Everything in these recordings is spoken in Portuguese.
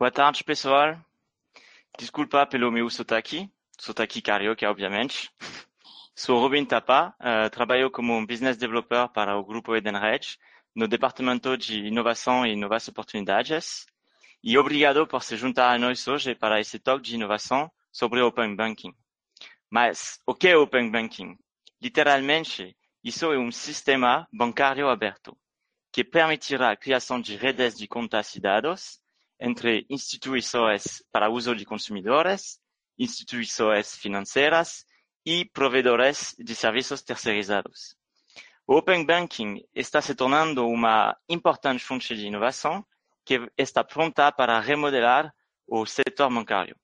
Boa tarde, pessoal. Desculpa pelo meu sotaque, sotaque carioca, obviamente. Sou Robin Tapa, uh, trabalho como business developer para o grupo Edenred, no departamento de inovação e novas oportunidades. E obrigado por se juntar a nós hoje para esse talk de inovação sobre Open Banking. Mas o que é Open Banking? Literalmente, isso é um sistema bancário aberto, que permitirá a criação de redes de contas e dados entre instituições para uso de consumidores, instituições financeiras e provedores de serviços terceirizados. O Open Banking está se tornando uma importante fonte de inovação que está pronta para remodelar o setor bancário.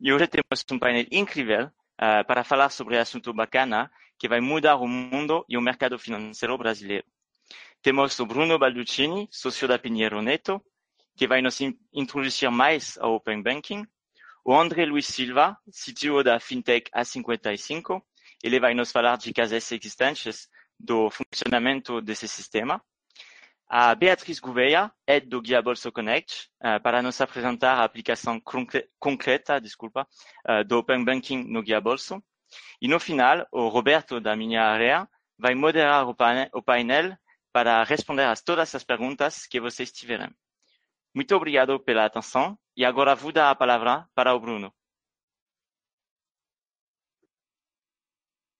E hoje temos um painel incrível uh, para falar sobre assunto bacana que vai mudar o mundo e o mercado financeiro brasileiro. Temos o Bruno Balduccini, sócio da Pinheiro Neto, que vai nos introduzir mais ao Open Banking. O André Luiz Silva, CTO da Fintech A55, ele vai nos falar de casos existentes do funcionamento desse sistema. A Beatriz Gouveia, head do Guia Bolso Connect, uh, para nos apresentar a aplicação concreta desculpa, uh, do Open Banking no Guia Bolso. E no final, o Roberto da minha área vai moderar o painel para responder a todas as perguntas que vocês tiverem. Muito obrigado pela atenção e agora vou dar a palavra para o Bruno.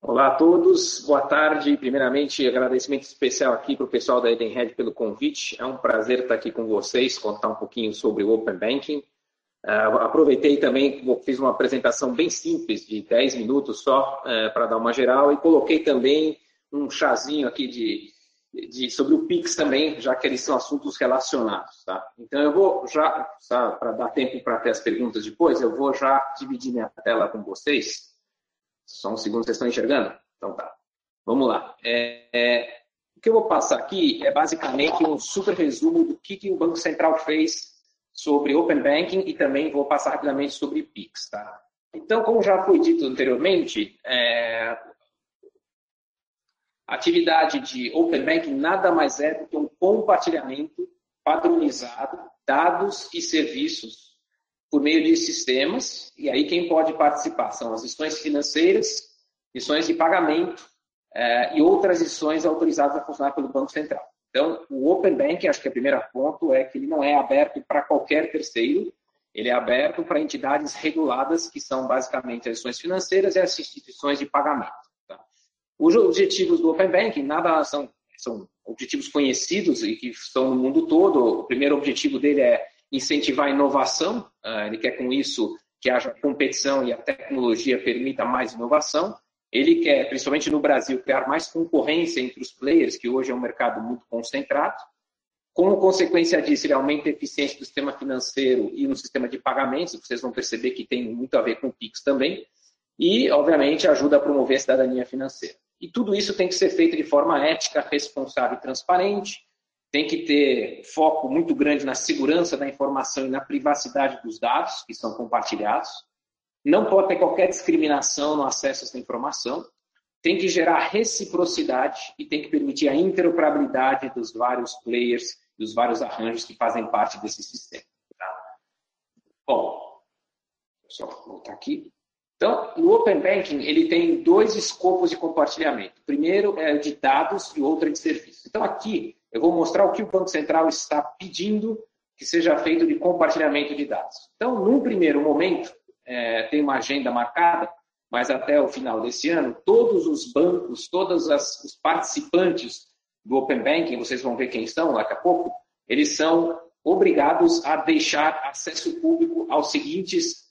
Olá a todos, boa tarde. Primeiramente, agradecimento especial aqui para o pessoal da Edenred pelo convite. É um prazer estar aqui com vocês, contar um pouquinho sobre o Open Banking. Uh, aproveitei também, fiz uma apresentação bem simples, de 10 minutos só, uh, para dar uma geral, e coloquei também um chazinho aqui de de, sobre o Pix também, já que eles são assuntos relacionados. Tá? Então, eu vou já, para dar tempo para ter as perguntas depois, eu vou já dividir minha tela com vocês. Só um segundo, vocês estão enxergando? Então tá. Vamos lá. É, é, o que eu vou passar aqui é basicamente um super resumo do que, que o Banco Central fez sobre Open Banking e também vou passar rapidamente sobre Pix. Tá? Então, como já foi dito anteriormente, é, a atividade de Open Banking nada mais é do que um compartilhamento padronizado, dados e serviços por meio de sistemas, e aí quem pode participar são as instituições financeiras, instituições de pagamento eh, e outras instituições autorizadas a funcionar pelo Banco Central. Então, o Open Banking, acho que o primeiro ponto é que ele não é aberto para qualquer terceiro, ele é aberto para entidades reguladas, que são basicamente as instituições financeiras e as instituições de pagamento. Os objetivos do Open Banking nada são, são objetivos conhecidos e que estão no mundo todo. O primeiro objetivo dele é incentivar a inovação. Uh, ele quer com isso que haja competição e a tecnologia permita mais inovação. Ele quer, principalmente no Brasil, criar mais concorrência entre os players, que hoje é um mercado muito concentrado. Como consequência disso, ele aumenta a eficiência do sistema financeiro e no sistema de pagamentos. Vocês vão perceber que tem muito a ver com o PIX também. E, obviamente, ajuda a promover a cidadania financeira. E tudo isso tem que ser feito de forma ética, responsável e transparente. Tem que ter foco muito grande na segurança da informação e na privacidade dos dados que são compartilhados. Não pode ter qualquer discriminação no acesso a essa informação. Tem que gerar reciprocidade e tem que permitir a interoperabilidade dos vários players, dos vários arranjos que fazem parte desse sistema. Tá? Bom, só voltar aqui. Então, o Open Banking ele tem dois escopos de compartilhamento. O primeiro é de dados e o outro é de serviços. Então, aqui eu vou mostrar o que o Banco Central está pedindo que seja feito de compartilhamento de dados. Então, num primeiro momento, é, tem uma agenda marcada, mas até o final desse ano, todos os bancos, todos as, os participantes do Open Banking, vocês vão ver quem são daqui a pouco, eles são obrigados a deixar acesso público aos seguintes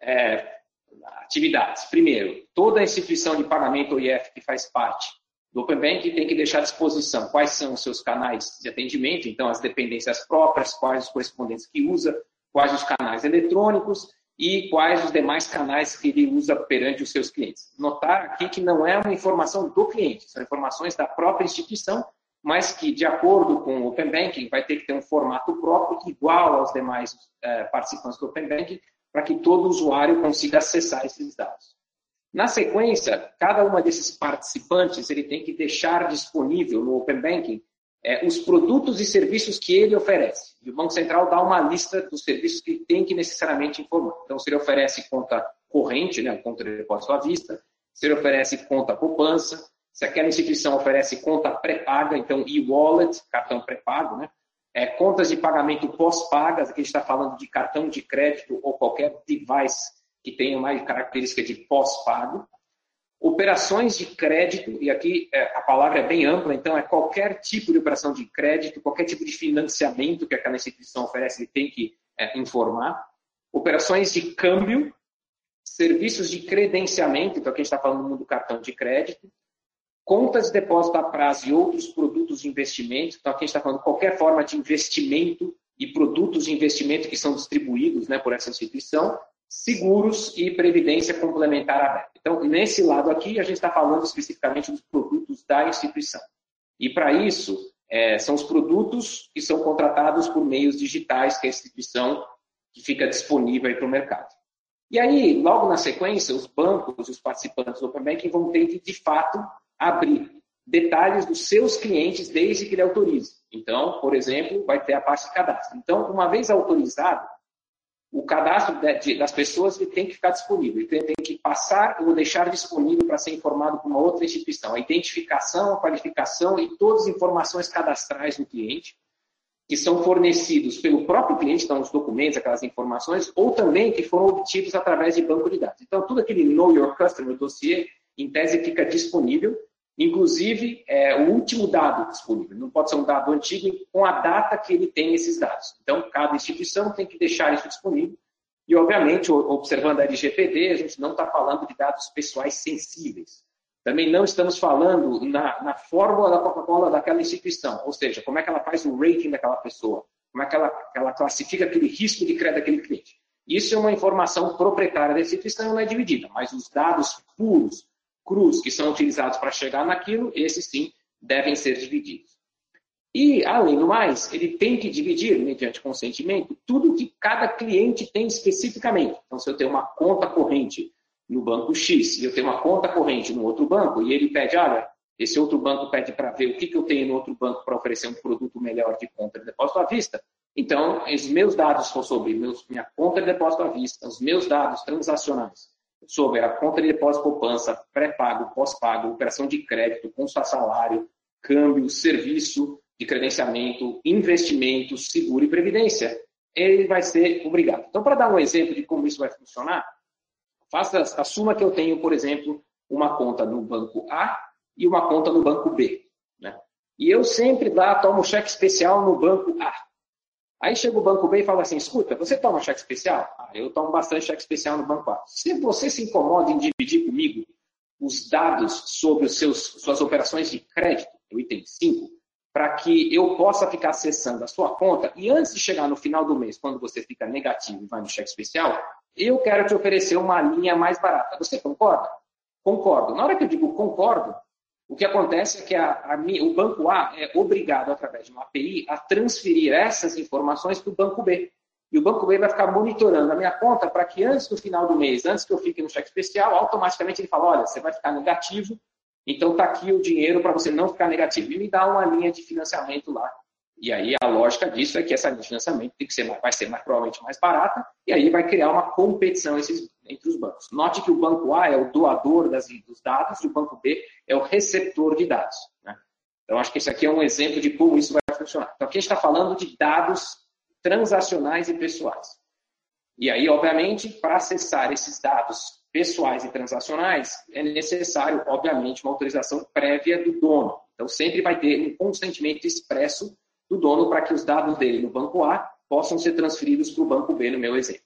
é, atividades. Primeiro, toda instituição de pagamento OIF que faz parte do Open Bank tem que deixar à disposição quais são os seus canais de atendimento, então as dependências próprias, quais os correspondentes que usa, quais os canais eletrônicos e quais os demais canais que ele usa perante os seus clientes. Notar aqui que não é uma informação do cliente, são informações da própria instituição, mas que, de acordo com o Open Banking, vai ter que ter um formato próprio igual aos demais eh, participantes do Open Banking, para que todo usuário consiga acessar esses dados. Na sequência, cada uma desses participantes ele tem que deixar disponível no Open Banking é, os produtos e serviços que ele oferece. E o Banco Central dá uma lista dos serviços que tem que necessariamente informar. Então, se ele oferece conta corrente, né, conta de depósito à vista, se ele oferece conta poupança, se aquela instituição oferece conta pré-paga, então e-wallet, cartão pré-pago, né? É, contas de pagamento pós-pagas, aqui a gente está falando de cartão de crédito ou qualquer device que tenha mais característica de pós-pago. Operações de crédito, e aqui é, a palavra é bem ampla, então é qualquer tipo de operação de crédito, qualquer tipo de financiamento que aquela instituição oferece, ele tem que é, informar. Operações de câmbio, serviços de credenciamento, então aqui a gente está falando do cartão de crédito, contas de depósito a prazo e outros produtos de investimento, então aqui a gente está falando qualquer forma de investimento e produtos de investimento que são distribuídos né, por essa instituição, seguros e previdência complementar aberta. Então, nesse lado aqui, a gente está falando especificamente dos produtos da instituição. E para isso, é, são os produtos que são contratados por meios digitais que a instituição que fica disponível para o mercado. E aí, logo na sequência, os bancos, os participantes do Open Banking vão ter que, de fato, abrir detalhes dos seus clientes desde que ele autorize. Então, por exemplo, vai ter a parte de cadastro. Então, uma vez autorizado, o cadastro das pessoas ele tem que ficar disponível, ele tem, que passar ou deixar disponível para ser informado por uma outra instituição. A identificação, a qualificação e todas as informações cadastrais do cliente, que são fornecidos pelo próprio cliente, então os documentos, aquelas informações, ou também que foram obtidos através de banco de dados. Então, tudo aquele Know Your Customer dossiê, em tese, fica disponível Inclusive, é, o último dado disponível, não pode ser um dado antigo com a data que ele tem esses dados. Então, cada instituição tem que deixar isso disponível. E, obviamente, observando a LGPD, a gente não está falando de dados pessoais sensíveis. Também não estamos falando na, na fórmula da Coca-Cola daquela instituição, ou seja, como é que ela faz o rating daquela pessoa, como é que ela, ela classifica aquele risco de crédito daquele cliente. Isso é uma informação proprietária da instituição não é dividida, mas os dados puros, crus que são utilizados para chegar naquilo, esses sim devem ser divididos. E, além do mais, ele tem que dividir, mediante consentimento, tudo que cada cliente tem especificamente. Então, se eu tenho uma conta corrente no banco X e eu tenho uma conta corrente no outro banco, e ele pede, olha, esse outro banco pede para ver o que, que eu tenho no outro banco para oferecer um produto melhor de conta de depósito à vista, então, os meus dados são sobre meus, minha conta de depósito à vista, os meus dados transacionais, sobre a conta de depósito poupança, pré-pago, pós-pago, operação de crédito, consta salário, câmbio, serviço de credenciamento, investimento, seguro e previdência. Ele vai ser obrigado. Então, para dar um exemplo de como isso vai funcionar, faça, assuma que eu tenho, por exemplo, uma conta no banco A e uma conta no banco B. Né? E eu sempre lá tomo cheque especial no banco A. Aí chega o banco B e fala assim: escuta, você toma cheque especial? Ah, eu tomo bastante cheque especial no banco A. Se você se incomoda em dividir comigo os dados sobre os seus, suas operações de crédito, o item 5, para que eu possa ficar acessando a sua conta e antes de chegar no final do mês, quando você fica negativo e vai no cheque especial, eu quero te oferecer uma linha mais barata. Você concorda? Concordo. Na hora que eu digo concordo, o que acontece é que a, a, o banco A é obrigado, através de uma API, a transferir essas informações para o banco B. E o banco B vai ficar monitorando a minha conta para que antes do final do mês, antes que eu fique no cheque especial, automaticamente ele fala: olha, você vai ficar negativo, então está aqui o dinheiro para você não ficar negativo. E me dá uma linha de financiamento lá e aí a lógica disso é que essa linha de financiamento tem que ser, vai ser mais, provavelmente mais barata, e aí vai criar uma competição esses, entre os bancos. Note que o banco A é o doador das, dos dados e o banco B é o receptor de dados. Né? Então, acho que esse aqui é um exemplo de como isso vai funcionar. Então, aqui a gente está falando de dados transacionais e pessoais. E aí, obviamente, para acessar esses dados pessoais e transacionais, é necessário, obviamente, uma autorização prévia do dono. Então, sempre vai ter um consentimento expresso do dono para que os dados dele no banco A possam ser transferidos para o banco B, no meu exemplo.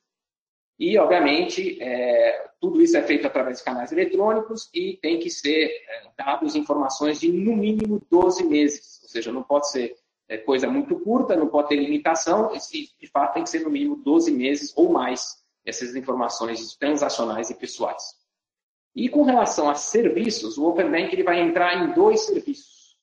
E, obviamente, é, tudo isso é feito através de canais eletrônicos e tem que ser é, dados informações de, no mínimo, 12 meses. Ou seja, não pode ser é, coisa muito curta, não pode ter limitação, e, de fato tem que ser, no mínimo, 12 meses ou mais essas informações transacionais e pessoais. E com relação a serviços, o Open Bank ele vai entrar em dois serviços.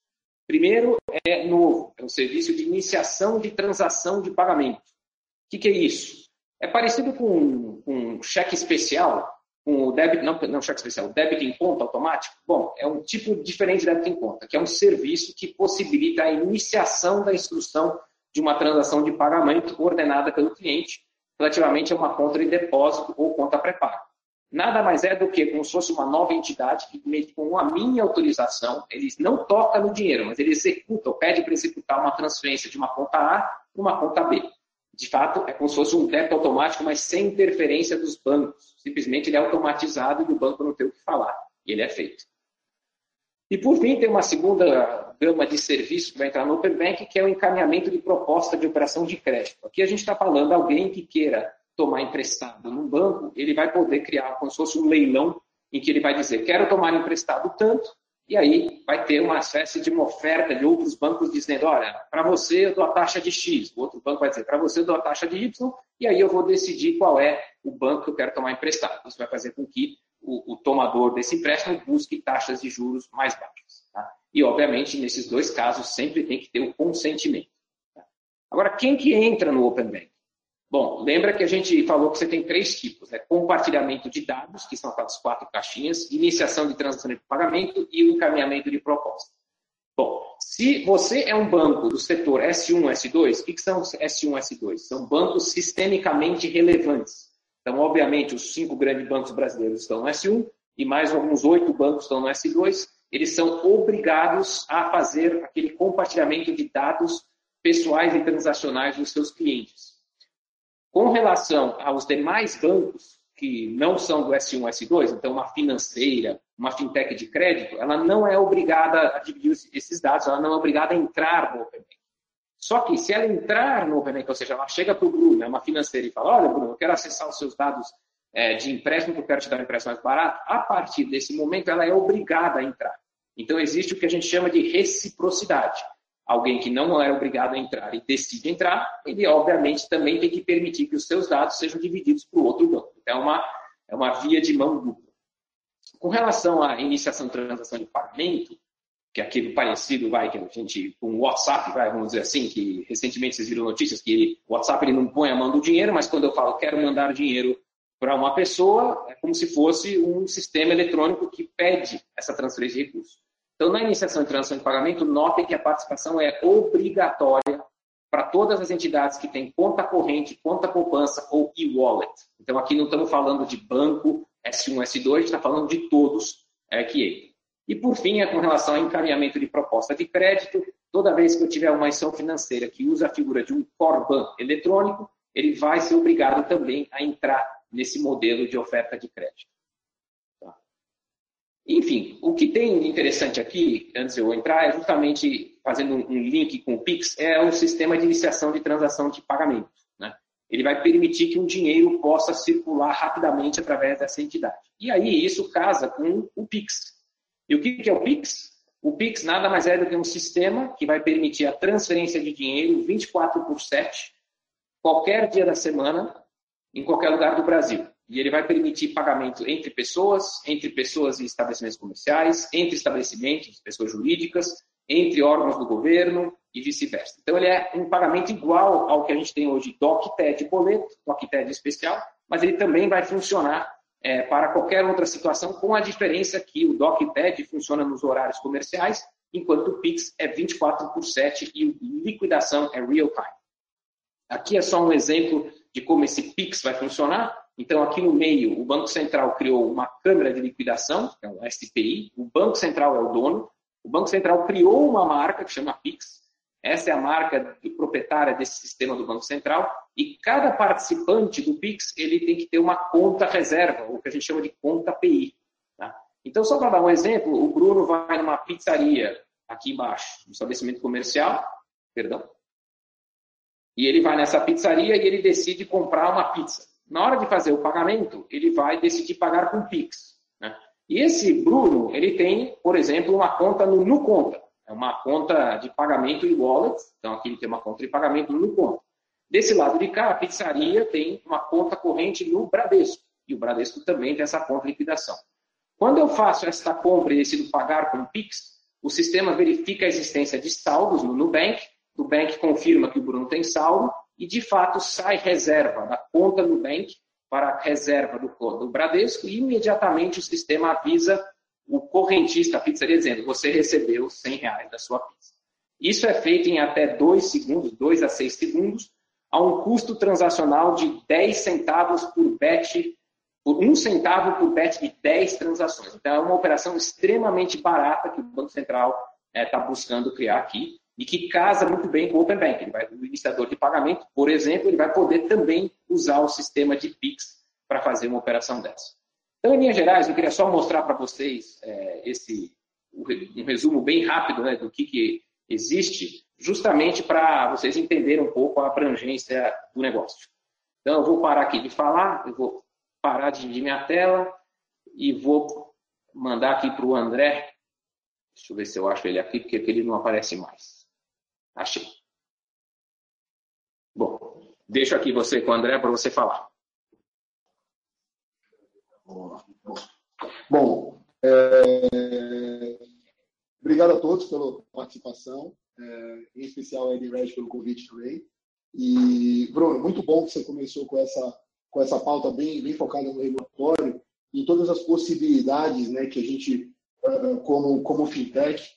Primeiro é novo, é um serviço de iniciação de transação de pagamento. O que, que é isso? É parecido com, um cheque especial, com o débito, não, não cheque especial, débito em conta automático? Bom, é um tipo diferente de débito em conta, que é um serviço que possibilita a iniciação da instrução de uma transação de pagamento ordenada pelo cliente relativamente a uma conta de depósito ou conta pré-paga. Nada mais é do que como se fosse uma nova entidade que, com a minha autorização, eles não toca no dinheiro, mas ele executa, ou pede para executar uma transferência de uma conta A para uma conta B. De fato, é como se fosse um débito automático, mas sem interferência dos bancos. Simplesmente ele é automatizado e o banco não tem o que falar. E ele é feito. E por fim, tem uma segunda gama de serviços que vai entrar no Open Bank, que é o encaminhamento de proposta de operação de crédito. Aqui a gente está falando alguém que queira tomar emprestado num banco, ele vai poder criar como se fosse um leilão em que ele vai dizer, quero tomar emprestado tanto, e aí vai ter uma espécie de uma oferta de outros bancos dizendo, olha, para você eu dou a taxa de X, o outro banco vai dizer, para você eu dou a taxa de Y, e aí eu vou decidir qual é o banco que eu quero tomar emprestado. Isso vai fazer com que o, o tomador desse empréstimo busque taxas de juros mais baixas. Tá? E, obviamente, nesses dois casos, sempre tem que ter o consentimento. Tá? Agora, quem que entra no Open Bank? Bom, lembra que a gente falou que você tem três tipos, né? Compartilhamento de dados, que são aquelas quatro caixinhas, iniciação de transação de pagamento e o encaminhamento de proposta. Bom, se você é um banco do setor S1, S2, o que são S1, S2? São bancos sistemicamente relevantes. Então, obviamente, os cinco grandes bancos brasileiros estão no S1 e mais alguns oito bancos estão no S2. Eles são obrigados a fazer aquele compartilhamento de dados pessoais e transacionais dos seus clientes. Com relação aos demais bancos, que não são do S1, S2, então uma financeira, uma fintech de crédito, ela não é obrigada a dividir esses dados, ela não é obrigada a entrar no Open Bank. Só que se ela entrar no Open Bank, ou seja, ela chega para o Bruno, é uma financeira, e fala, olha, Bruno, eu quero acessar os seus dados é, de empréstimo, que eu quero te dar um empréstimo mais barato, a partir desse momento ela é obrigada a entrar. Então existe o que a gente chama de reciprocidade alguém que não é obrigado a entrar e decide entrar, ele obviamente também tem que permitir que os seus dados sejam divididos para o outro banco. Então, é uma, é uma via de mão dupla. Com relação à iniciação de transação de pagamento, que é aquele parecido, vai, que a gente, com o WhatsApp, vai, vamos dizer assim, que recentemente vocês viram notícias que ele, o WhatsApp ele não põe a mão do dinheiro, mas quando eu falo quero mandar dinheiro para uma pessoa, é como se fosse um sistema eletrônico que pede essa transferência de recursos. Então, na iniciação de transação de pagamento, notem que a participação é obrigatória para todas as entidades que têm conta corrente, conta poupança ou e-wallet. Então, aqui não estamos falando de banco, S1, S2, a gente está falando de todos é, que entram. E, por fim, é com relação ao encaminhamento de proposta de crédito, toda vez que eu tiver uma ação financeira que usa a figura de um Corban eletrônico, ele vai ser obrigado também a entrar nesse modelo de oferta de crédito. Enfim, o que tem interessante aqui, antes de eu entrar, é justamente fazendo um link com o Pix, é o sistema de iniciação de transação de pagamento. Né? Ele vai permitir que um dinheiro possa circular rapidamente através dessa entidade. E aí isso casa com o Pix. E o que é o Pix? O Pix nada mais é do que um sistema que vai permitir a transferência de dinheiro 24 por 7, qualquer dia da semana, em qualquer lugar do Brasil. E ele vai permitir pagamento entre pessoas, entre pessoas e estabelecimentos comerciais, entre estabelecimentos, pessoas jurídicas, entre órgãos do governo e vice-versa. Então, ele é um pagamento igual ao que a gente tem hoje, DOC-TED boleto, DOC-TED especial, mas ele também vai funcionar é, para qualquer outra situação, com a diferença que o DOC-TED funciona nos horários comerciais, enquanto o PIX é 24 por 7 e liquidação é real time. Aqui é só um exemplo de como esse PIX vai funcionar. Então, aqui no meio, o Banco Central criou uma câmara de liquidação, que é o SPI, o Banco Central é o dono, o Banco Central criou uma marca que chama PIX, essa é a marca proprietária desse sistema do Banco Central, e cada participante do PIX ele tem que ter uma conta reserva, o que a gente chama de conta PI. Tá? Então, só para dar um exemplo, o Bruno vai numa pizzaria aqui embaixo, um estabelecimento comercial, perdão, e ele vai nessa pizzaria e ele decide comprar uma pizza. Na hora de fazer o pagamento, ele vai decidir pagar com Pix. Né? E esse Bruno, ele tem, por exemplo, uma conta no NuConta. É uma conta de pagamento em wallet. Então, aqui ele tem uma conta de pagamento no NuConta. Desse lado de cá, a pizzaria tem uma conta corrente no Bradesco. E o Bradesco também tem essa conta de liquidação. Quando eu faço essa compra e decido pagar com Pix, o sistema verifica a existência de saldos no Nubank. O Nubank confirma que o Bruno tem saldo e de fato sai reserva da conta Nubank para a reserva do, do Bradesco e imediatamente o sistema avisa o correntista, a pizzaria, dizendo você recebeu 100 reais da sua pizza. Isso é feito em até 2 segundos, 2 a 6 segundos, a um custo transacional de 10 centavos por bet, por 1 centavo por bet de 10 transações. Então, é uma operação extremamente barata que o Banco Central está é, buscando criar aqui e que casa muito bem com o Open Banking. o iniciador de pagamento, por exemplo, ele vai poder também usar o sistema de PIX para fazer uma operação dessa. Então, em linhas gerais, eu queria só mostrar para vocês é, esse um resumo bem rápido né, do que, que existe, justamente para vocês entenderem um pouco a abrangência do negócio. Então, eu vou parar aqui de falar, eu vou parar de dividir minha tela e vou mandar aqui para o André. Deixa eu ver se eu acho ele aqui, porque ele não aparece mais. Achei. Bom, deixo aqui você com o André para você falar. Bom, é... obrigado a todos pela participação, é... em especial a Ed Red pelo convite também. E, Bruno, muito bom que você começou com essa, com essa pauta bem, bem focada no regulatório e todas as possibilidades né, que a gente, como, como fintech, é,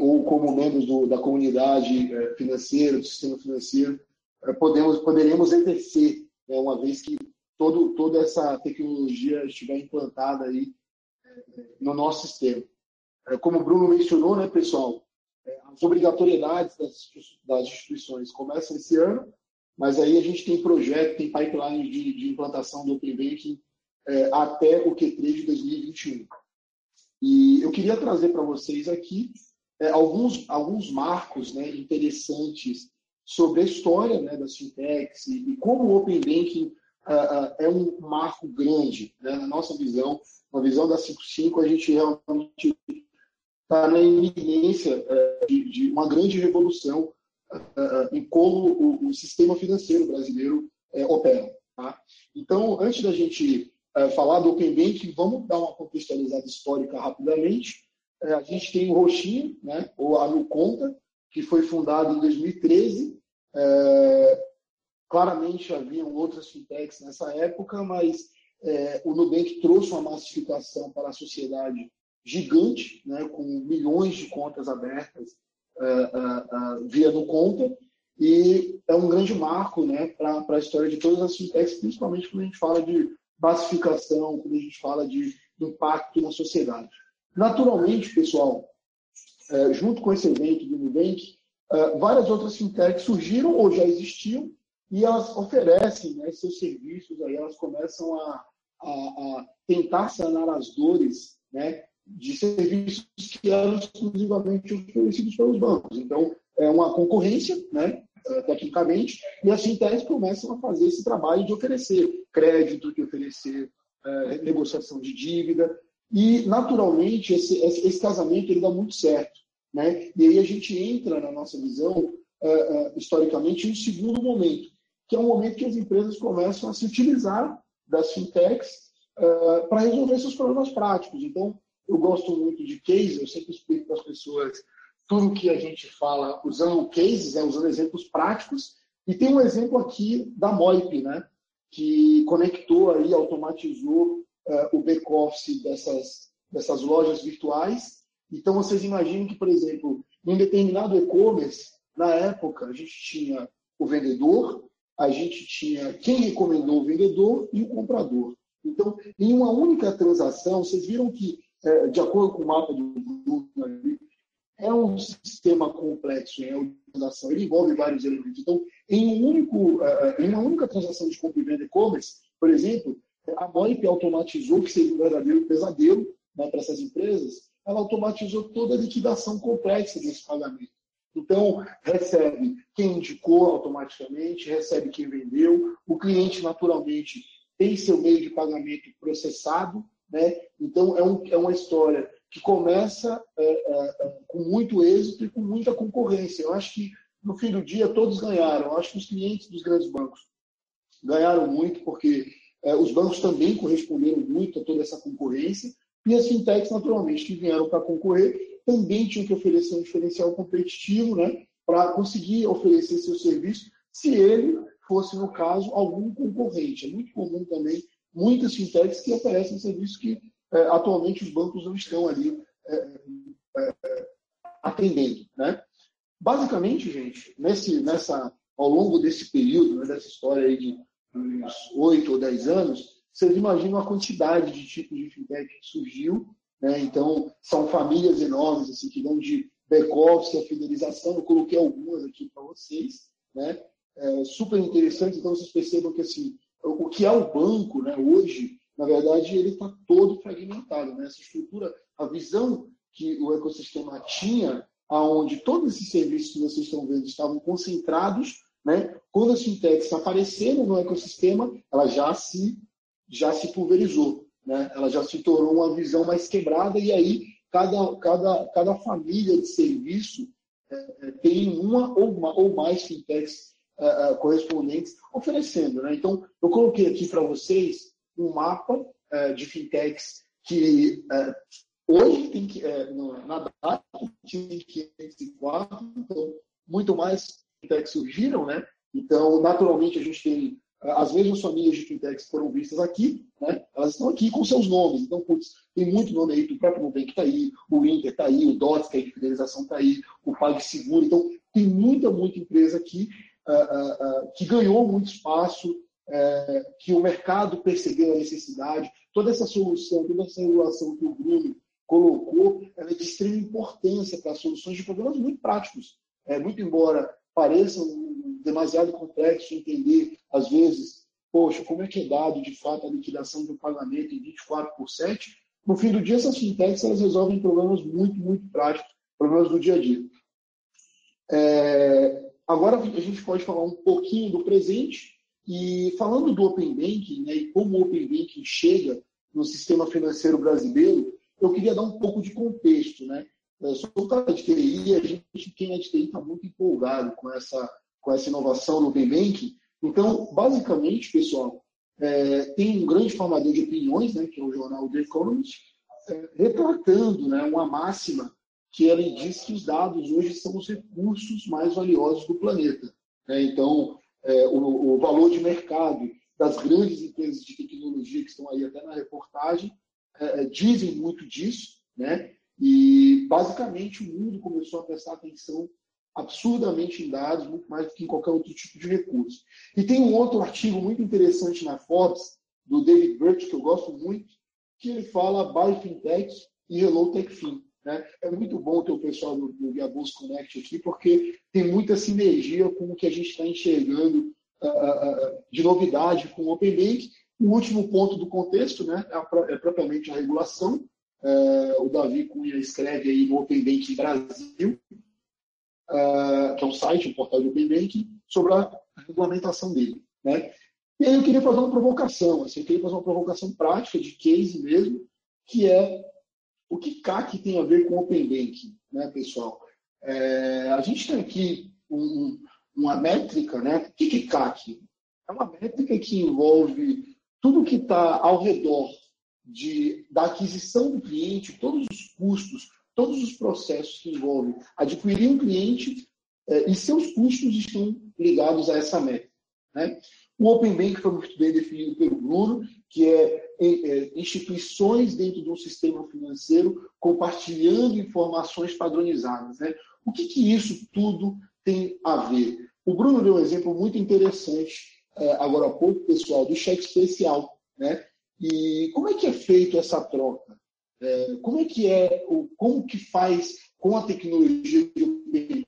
ou como membros do, da comunidade é, financeira, do sistema financeiro, é, podemos, poderemos exercer, né, uma vez que todo, toda essa tecnologia estiver implantada aí no nosso sistema. Como o Bruno mencionou, né, pessoal, as obrigatoriedades das, das instituições começam esse ano, mas aí a gente tem projeto, tem pipeline de, de implantação do Open Banking é, até o Q3 de 2021. E eu queria trazer para vocês aqui é, alguns, alguns marcos né, interessantes sobre a história né, das fintechs e, e como o Open Banking uh, uh, é um marco grande. Né, na nossa visão, na visão da 55, a gente realmente está na iminência uh, de, de, uma grande revolução em como o, o, sistema financeiro brasileiro opera. Tá? Então, antes da gente falar do Open Banking, vamos dar uma contextualizada histórica rapidamente. É, a gente tem o Roxinho, né, ou a Nuconta, que foi fundado em 2013. É, claramente haviam outras fintechs nessa época, mas é, o Nubank trouxe uma massificação para a sociedade gigante, né, com milhões de contas abertas é, é, é via Nuconta, e é um grande marco né, para a história de todas as fintechs, principalmente quando a gente fala de massificação, quando a gente fala de impacto na sociedade. Naturalmente, pessoal, é, junto com esse evento do Nubank, é, várias outras fintechs surgiram ou já existiam e elas oferecem né, seus serviços, aí elas começam a, a, a tentar sanar as dores né, de serviços que eram exclusivamente oferecidos pelos bancos. Então, é uma concorrência, né, é, tecnicamente, e as fintechs começam a fazer esse trabalho de oferecer crédito, de oferecer é, negociação de dívida, e, naturalmente, esse, esse casamento ele dá muito certo. Né? E aí a gente entra, na nossa visão, uh, uh, historicamente, em um segundo momento, que é um momento que as empresas começam a se utilizar das fintechs uh, para resolver seus problemas práticos. Então, eu gosto muito de case, eu sempre explico para as pessoas tudo que a gente fala usando cases, né, usando exemplos práticos. E tem um exemplo aqui da Moip, né, que conectou aí, automatizou uh, o back-office dessas, dessas lojas virtuais. Então, vocês imaginem que, por exemplo, em determinado e-commerce, na época, a gente tinha o vendedor, a gente tinha quem recomendou o vendedor e o comprador. Então, em uma única transação, vocês viram que, é, de acordo com o mapa do Bruno é um sistema complexo em né? transação, ele envolve vários elementos. Então, em, um único, em uma única transação de compra e venda e-commerce, por exemplo, a MOIP automatizou, que seria um verdadeiro pesadelo né, para essas empresas, ela automatizou toda a liquidação complexa desse pagamento. Então, recebe quem indicou automaticamente, recebe quem vendeu, o cliente, naturalmente, tem seu meio de pagamento processado. Né? Então, é, um, é uma história que começa é, é, é com muito êxito e com muita concorrência. Eu acho que, no fim do dia, todos ganharam. Eu acho que os clientes dos grandes bancos ganharam muito, porque os bancos também corresponderam muito a toda essa concorrência e as fintechs, naturalmente, que vieram para concorrer, também tinham que oferecer um diferencial competitivo né, para conseguir oferecer seu serviço, se ele fosse, no caso, algum concorrente. É muito comum também muitas fintechs que oferecem serviços que é, atualmente os bancos não estão ali é, é, atendendo. Né? Basicamente, gente, nesse, nessa, ao longo desse período, né, dessa história aí de uns oito ou dez anos, vocês imaginam a quantidade de tipos de fintech que surgiu. Né? Então, são famílias enormes assim, que vão de back-office a fidelização. Eu coloquei algumas aqui para vocês. Né? É super interessante. Então, vocês percebam que assim, o que é o banco né, hoje, na verdade, ele está todo fragmentado. Né? Essa estrutura, a visão que o ecossistema tinha, aonde todos esses serviços que vocês estão vendo estavam concentrados, né? Quando as fintechs apareceram no ecossistema, ela já se, já se pulverizou. Né? Ela já se tornou uma visão mais quebrada e aí cada, cada, cada família de serviço é, é tem uma ou, uma ou mais fintechs uh, correspondentes oferecendo. Né? Então, eu coloquei aqui para vocês um mapa uh, de fintechs que uh, hoje tem que, na data tinha 504, então muito mais fintechs surgiram, né? Então, naturalmente, a gente tem as mesmas famílias de fintechs que foram vistas aqui, né? elas estão aqui com seus nomes. Então, putz, tem muito nome aí, o próprio Nubank está aí, o Inter está aí, o Dots, que é de fidelização, está aí, o PagSeguro. Então, tem muita, muita empresa aqui uh, uh, que ganhou muito espaço, uh, que o mercado percebeu a necessidade. Toda essa solução, toda essa regulação que o Bruno colocou, ela é de extrema importância para soluções de problemas muito práticos. É, muito embora pareçam demasiado complexo entender, às vezes, poxa, como é que é dado de fato a liquidação do pagamento em 24 por 7, no fim do dia essas fintechs elas resolvem problemas muito, muito práticos, problemas do dia a dia. É, Agora a gente pode falar um pouquinho do presente e falando do Open Banking né, e como o Open Banking chega no sistema financeiro brasileiro, eu queria dar um pouco de contexto. Né? Eu sou um cara de TI, a gente, quem é de TI, está muito empolgado com essa, com essa inovação no Open. Então, basicamente, pessoal, é, tem um grande formador de opiniões, né, que é o jornal The Economist, é, retratando né, uma máxima que ele diz que os dados hoje são os recursos mais valiosos do planeta. Né? Então, é, o, o, valor de mercado das grandes empresas de tecnologia que estão aí até na reportagem é, é, dizem muito disso, né? E basicamente o mundo começou a prestar atenção absurdamente em dados, muito mais do que em qualquer outro tipo de recurso. E tem um outro artigo muito interessante na Forbes, do David Birch, que eu gosto muito, que ele fala Buy Fintech e Hello Tech Fin. Né? É muito bom ter o pessoal do, do Viabus Connect aqui, porque tem muita sinergia com o que a gente está enxergando uh, uh, de novidade com o Open Bank. O último ponto do contexto né, é, é propriamente a regulação. Uh, o Davi Cunha escreve aí no Open Bank Brasil, que é um site, um portal do Open Bank, sobre a regulamentação dele. Né? E aí eu queria fazer uma provocação, assim, eu queria fazer uma provocação prática, de case mesmo, que é o que CAC tem a ver com Open Banking, né, pessoal? É, a gente tem aqui um, uma métrica, né? O que é CAC? É uma métrica que envolve tudo que está ao redor de, da aquisição do cliente, todos os custos, todos os processos que envolvem adquirir um cliente é, e seus custos estão ligados a essa métrica. Né? O Open Bank foi muito bem definido pelo Bruno, que é, é, instituições dentro de um sistema financeiro compartilhando informações padronizadas. Né? O que, que isso tudo tem a ver? O Bruno deu um exemplo muito interessante agora há pouco, pessoal, do cheque especial. Né? E como é que é feito essa troca? É, como é que é, como que faz com a tecnologia de Open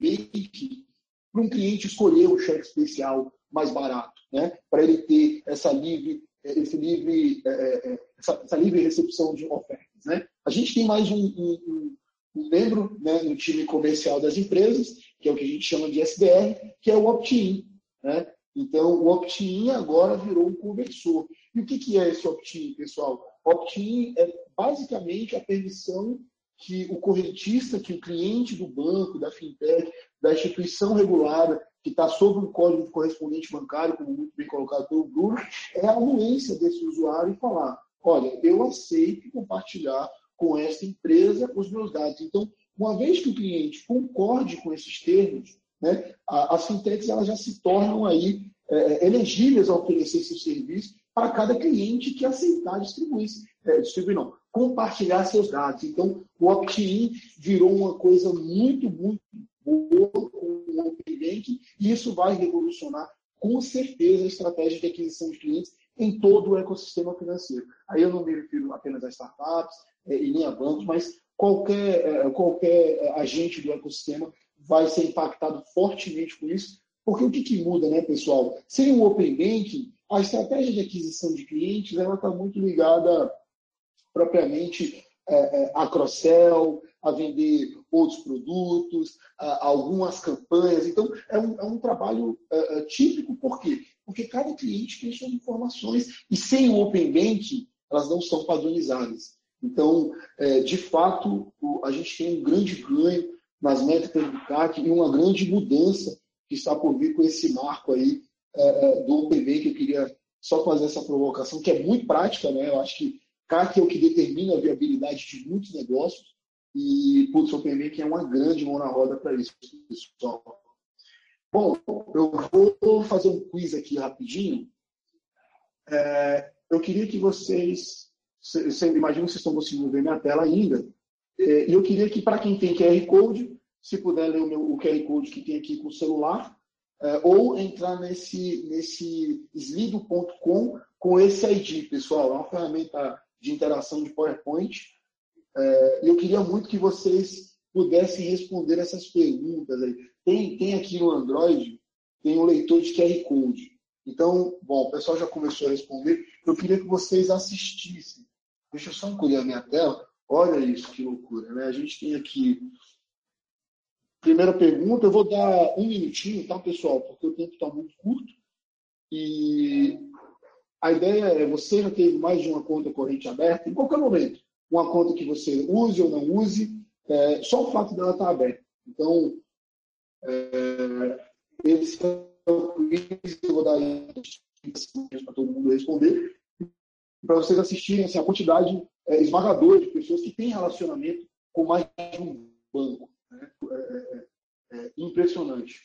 para um cliente escolher um cheque especial mais barato? né, para ele ter essa livre, esse livre, é, é, é, essa, essa, livre recepção de ofertas. Né? A gente tem mais um, um, um membro né, no time comercial das empresas, que é o que a gente chama de SDR, que é o opt-in. Né? Então, o opt-in agora virou um conversor. E o que, que é esse opt-in, pessoal? Opt-in é basicamente a permissão que o correntista, que o cliente do banco, da fintech, da instituição regulada, que está sobre um código de correspondente bancário, como muito bem colocado pelo Bruno, é a anuência desse usuário e falar: olha, eu aceito compartilhar com essa empresa os meus dados. Então, uma vez que o cliente concorde com esses termos, né, as fintechs elas já se tornam aí é, elegíveis a oferecer seu serviço para cada cliente que aceitar distribuir, é, distribuir não, compartilhar seus dados. Então, o opt-in virou uma coisa muito, muito boa com o Open Banking e isso vai revolucionar com certeza a estratégia de aquisição de clientes em todo o ecossistema financeiro. Aí eu não me refiro apenas a startups é, e nem a bancos, mas qualquer, é, qualquer agente do ecossistema vai ser impactado fortemente com isso, porque o que, que muda, né, pessoal? Sem o Open Banking, a estratégia de aquisição de clientes ela está muito ligada propriamente é, é, a cross-sell, a vender outros produtos, a, algumas campanhas. Então, é um, é um trabalho é, é, típico, por quê? Porque cada cliente tem suas informações e sem o Open Banking, elas não são padronizadas. Então, é, de fato, a gente tem um grande ganho nas métricas do CAC e uma grande mudança que está por vir com esse marco aí é, é, do OpenBank, eu queria só fazer essa provocação, que é muito prática, né? Eu acho que CAC é o que determina a viabilidade de muitos negócios e, putz, o OpenBank é uma grande mão na roda para isso, pessoal. Bom, eu vou fazer um quiz aqui rapidinho. É, eu queria que vocês, imagino que vocês estão conseguindo ver minha tela ainda, é, e eu queria que, para quem tem QR Code, se puder ler o, meu, o QR Code que tem aqui com o celular, ou entrar nesse, nesse slido.com com esse ID, pessoal. É uma ferramenta de interação de PowerPoint. É, eu queria muito que vocês pudessem responder essas perguntas. Aí. Tem, tem aqui no Android, tem um leitor de QR Code. Então, bom, o pessoal já começou a responder. Eu queria que vocês assistissem. Deixa eu só encolher a minha tela. Olha isso, que loucura, né? A gente tem aqui Primeira pergunta, eu vou dar um minutinho, tá, pessoal? Porque o tempo está muito curto. E a ideia é, você já teve mais de uma conta corrente aberta, em qualquer momento. Uma conta que você use ou não use, é, só o fato dela estar tá aberta. Então, é, esse é o quiz, eu vou dar para todo mundo responder. Para vocês assistirem assim, a quantidade é, esmagadora de pessoas que têm relacionamento com mais de um banco. Né? É, é, é, impressionante.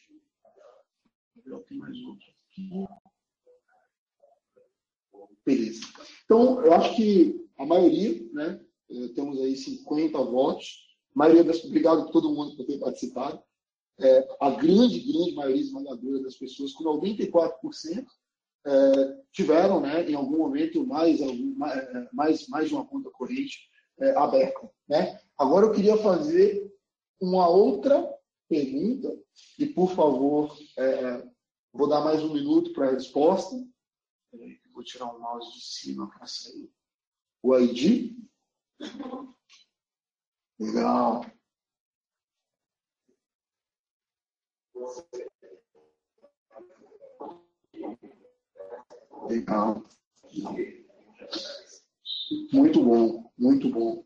Tem mais outro. Beleza. Então, eu acho que a maioria, né? É, temos aí 50 votos. Maioria das, obrigado a todo mundo por ter participado. É, a grande, grande maioria esmagadora das pessoas, com 94%, é, tiveram, né, em algum momento, mais, mais, mais de uma conta corrente é, aberta. Né? Agora, eu queria fazer uma outra pergunta, e por favor, é, vou dar mais um minuto para a resposta. Vou tirar o mouse de cima para sair o ID. Legal. Legal. Muito bom, muito bom.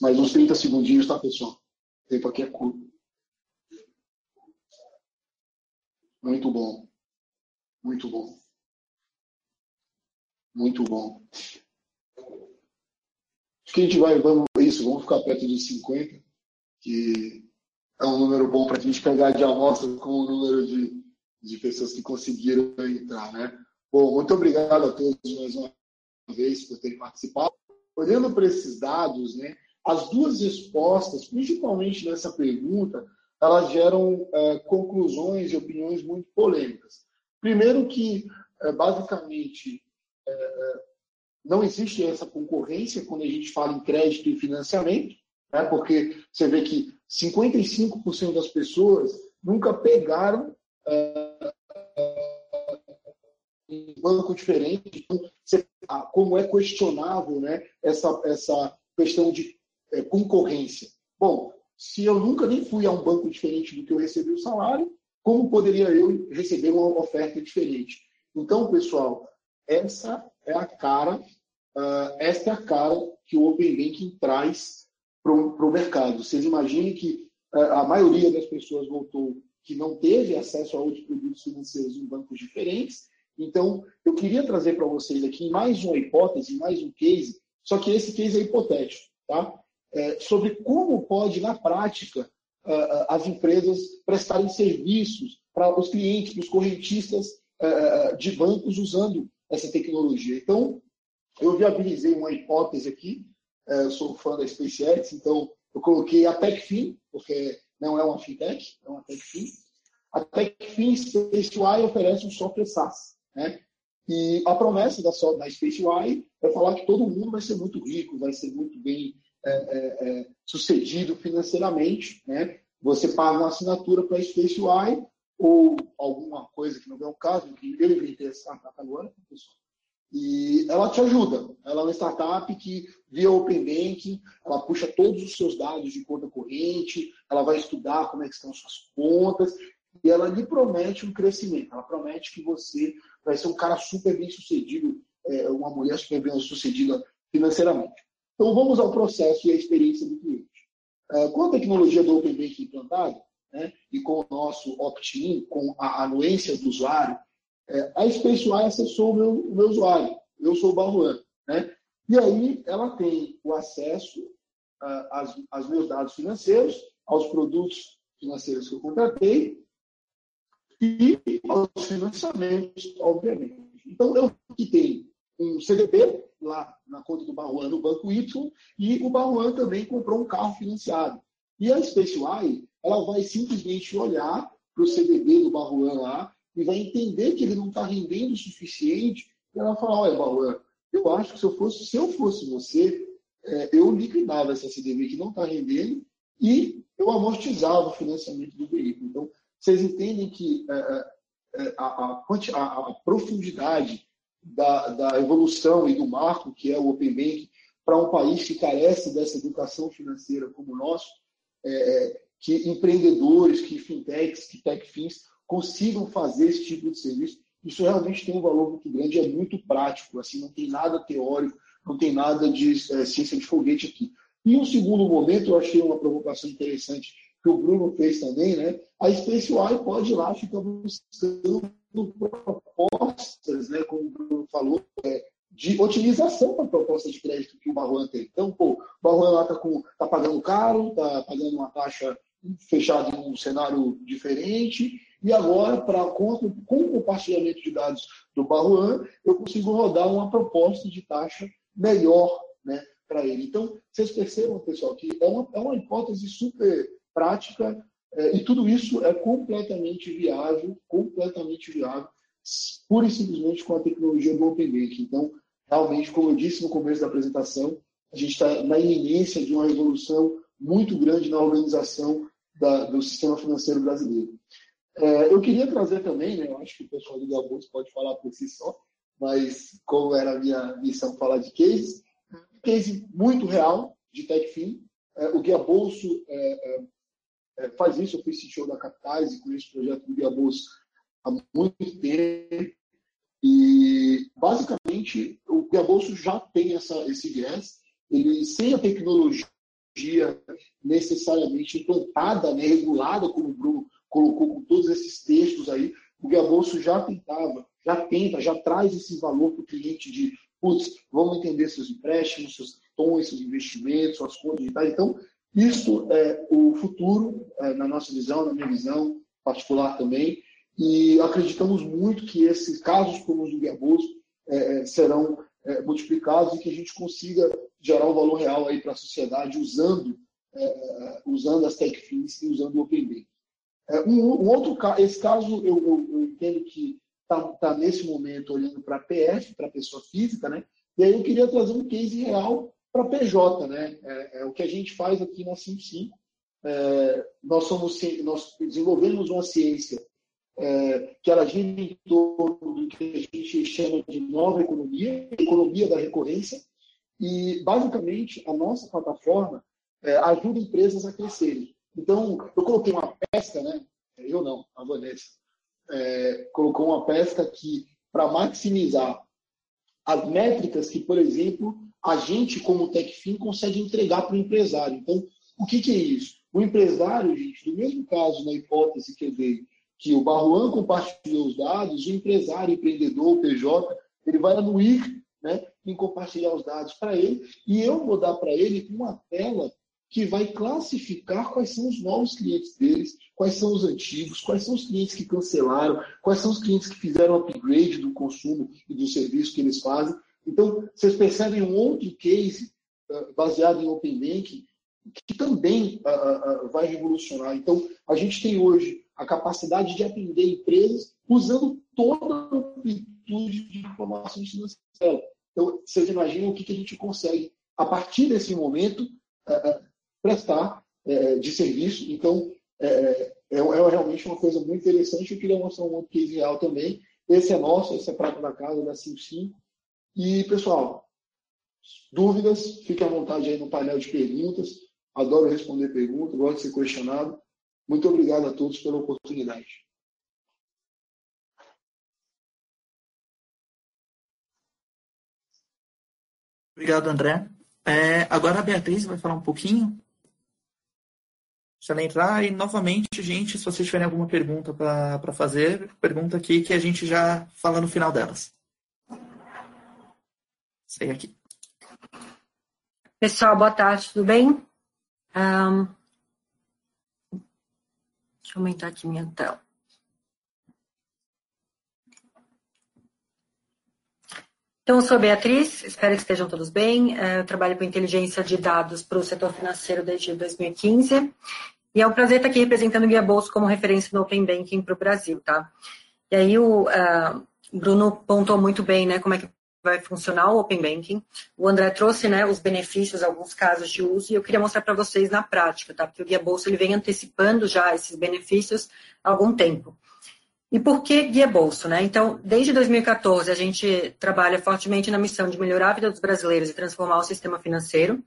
Mais uns 30 segundinhos, tá, pessoal? Tempo aqui é curto. Muito bom. Muito bom. Muito bom. Acho que a gente vai, vamos, isso, vamos ficar perto dos 50, que é um número bom para a gente pegar de amostra com o número de, de pessoas que conseguiram entrar, né? Bom, muito obrigado a todos mais uma vez por terem participado. Olhando para esses dados, né, as duas respostas, principalmente nessa pergunta, elas geram é, conclusões e opiniões muito polêmicas. Primeiro que, é, basicamente, é, é não existe essa concorrência quando a gente fala em crédito e financiamento, né, porque você vê que 55% das pessoas nunca pegaram é, um banco diferente. Então, como é questionável né, essa, essa questão de é, concorrência. Bom, se eu nunca nem fui a um banco diferente do que eu recebi o salário, como poderia eu receber uma oferta diferente? Então, pessoal, essa é a cara, uh, essa é a cara que o Open Banking traz para o mercado. Vocês imaginem que uh, a maioria das pessoas voltou que não teve acesso a outros produtos financeiros em bancos diferentes. Então, eu queria trazer para vocês aqui mais uma hipótese, mais um case, só que esse case é hipotético, tá? É, sobre como pode, na prática, as empresas prestarem serviços para os clientes, para os correntistas uh, de bancos usando essa tecnologia. Então, eu viabilizei uma hipótese aqui, eu sou fã da SpaceX, então eu coloquei a TechFin, porque não é uma fintech, é uma TechFin. A TechFin SpaceY oferece um software SaaS. Né? E a promessa da, da SpaceY é falar que todo mundo vai ser muito rico, vai ser muito bem é, é, é, sucedido financeiramente. Né? Você paga uma assinatura para a SpaceY ou alguma coisa que não é o caso, que eu inventei essa startup agora, pessoal. E ela te ajuda. Ela é uma startup que, via Open Banking, ela puxa todos os seus dados de conta corrente, ela vai estudar como é que estão suas contas, e ela lhe promete um crescimento. Ela promete que você vai ser um cara super bem sucedido, é, uma mulher super bem sucedida financeiramente. Então vamos ao processo e à experiência do cliente. É, com a tecnologia do Open Banking implantada, né, e com o nosso opt-in, com a anuência do usuário, é, a SpaceY acessou o meu, o meu usuário. Eu sou o Barruan. Né? E aí ela tem o acesso uh, aos meus dados financeiros, aos produtos financeiros que eu contratei e aos financiamentos, obviamente. Então, eu que tenho um CDB lá na conta do Barruan no Banco Y e o Barruan também comprou um carro financiado. E a SpaceY, ela vai simplesmente olhar para o CDB do Barruan lá e vai entender que ele não está rendendo o suficiente e ela fala, olha, Barruan, eu acho que se eu fosse, se eu fosse você, é, eu liquidava essa CDB que não está rendendo e eu amortizava o financiamento do veículo. Então, vocês entendem que é, é, é a, a, a, a, profundidade da, da, evolução e do marco que é o Open Bank para um país que carece dessa educação financeira como o nosso, é, é, que empreendedores, que fintechs, que techfins consigam fazer esse tipo de serviço, isso realmente tem um valor muito grande, é muito prático, assim, não tem nada teórico, não tem nada de é, ciência de foguete aqui. E um segundo momento, eu achei uma provocação interessante que o Bruno fez também, né? A SpaceY pode ir lá ficar buscando propostas, né? Como o Bruno falou, é, de otimização para a proposta de crédito que o Barruan tem. Então, pô, o Barruan lá está tá pagando caro, está pagando uma taxa fechada em um cenário diferente, e agora, pra, com, com o compartilhamento de dados do Barruan, eu consigo rodar uma proposta de taxa melhor né, para ele. Então, vocês percebam, pessoal, que é uma, é uma hipótese super prática, é, e tudo isso é completamente viável, completamente viável, pura e simplesmente com a tecnologia do Open Bank. Então, realmente, como eu disse no começo da apresentação, a gente está na iminência de uma revolução muito grande na organização da, do sistema financeiro brasileiro. É, eu queria trazer também, né, eu acho que o pessoal do Gabus pode falar por si só, mas como era a minha missão falar de case, um case muito real de TechFin. É, o Guia Bolso é, é faz isso. Eu fui CTO da Capitais e conheço o projeto do Guia há muito tempo. E, basicamente, o Guia já tem essa, esse viés. Ele, sem a tecnologia necessariamente implantada, né, regulada, como o Bruno colocou com todos esses textos aí, o Guia já tentava, já tenta, já traz esse valor para o cliente de, putz, vamos entender seus empréstimos, seus tons, seus investimentos, suas contas digitais. Então, isso é o futuro, é, na nossa visão, na minha visão particular também, e acreditamos muito que esses casos como os do Guia é, é, serão é, multiplicados e que a gente consiga gerar um valor real aí para a sociedade usando, é, é, usando as TechFins e usando o Open Bank. Um, um, outro esse caso eu, eu, eu entendo que está tá nesse momento olhando para a PF, para a pessoa física, né? E aí eu queria trazer um case real para PJ, né? É, é, o que a gente faz aqui na 55. É, nós, somos, nós desenvolvemos uma ciência é, que ela gira em torno do que a gente chama de nova economia, economia da recorrência, e basicamente a nossa plataforma é, ajuda empresas a crescerem. Então, eu coloquei uma pesca, né? Eu não, a Vanessa, é, colocou uma pesca que, para maximizar as métricas que, por exemplo, a gente, como TechFin, consegue entregar para o empresário. Então, o que, que, é isso? O empresário, gente, no mesmo caso, na hipótese que eu dei, que o Barruan compartilhou os dados, o empresário, empreendedor, o PJ, ele vai anuir né, em compartilhar os dados para ele, e eu vou dar para ele uma tela que vai classificar quais são os novos clientes deles, quais são os antigos, quais são os clientes que cancelaram, quais são os clientes que fizeram upgrade do consumo e do serviço que eles fazem. Então, vocês percebem um outro case uh, baseado em Open Banking que também uh, uh, vai revolucionar. Então, a gente tem hoje a capacidade de atender empresas usando toda a amplitude de informações financeiras. Então, vocês imaginam o que, a gente consegue, a partir desse momento, prestar é, de serviço. Então, é, é, é, realmente uma coisa muito interessante. Eu queria mostrar um outro case real também. Esse é nosso, esse é prata da casa, da 55. E, pessoal, dúvidas, fiquem à vontade aí no painel de perguntas. Adoro responder perguntas, gosto de ser questionado. Muito obrigado a todos pela oportunidade. Obrigado, André. É, agora a Beatriz vai falar um pouquinho se ela entrar. E novamente, gente, se vocês tiverem alguma pergunta para fazer, pergunta aqui que a gente já fala no final delas. Sei aqui. Pessoal, boa tarde, tudo bem? Um, deixa eu aumentar aqui minha tela. Então, eu sou Beatriz, espero que estejam todos bem. É, eu trabalho com inteligência de dados para o setor financeiro desde 2015. E é um prazer estar aqui representando o Guia Bolso como referência no Open Banking para o Brasil, tá? E aí o uh, Bruno pontuou muito bem, né, como é que vai funcionar o Open Banking. O André trouxe, né, os benefícios, alguns casos de uso, e eu queria mostrar para vocês na prática, tá? Porque o Guia Bolso ele vem antecipando já esses benefícios há algum tempo. E por que Guia Bolso? Né? Então, desde 2014, a gente trabalha fortemente na missão de melhorar a vida dos brasileiros e transformar o sistema financeiro.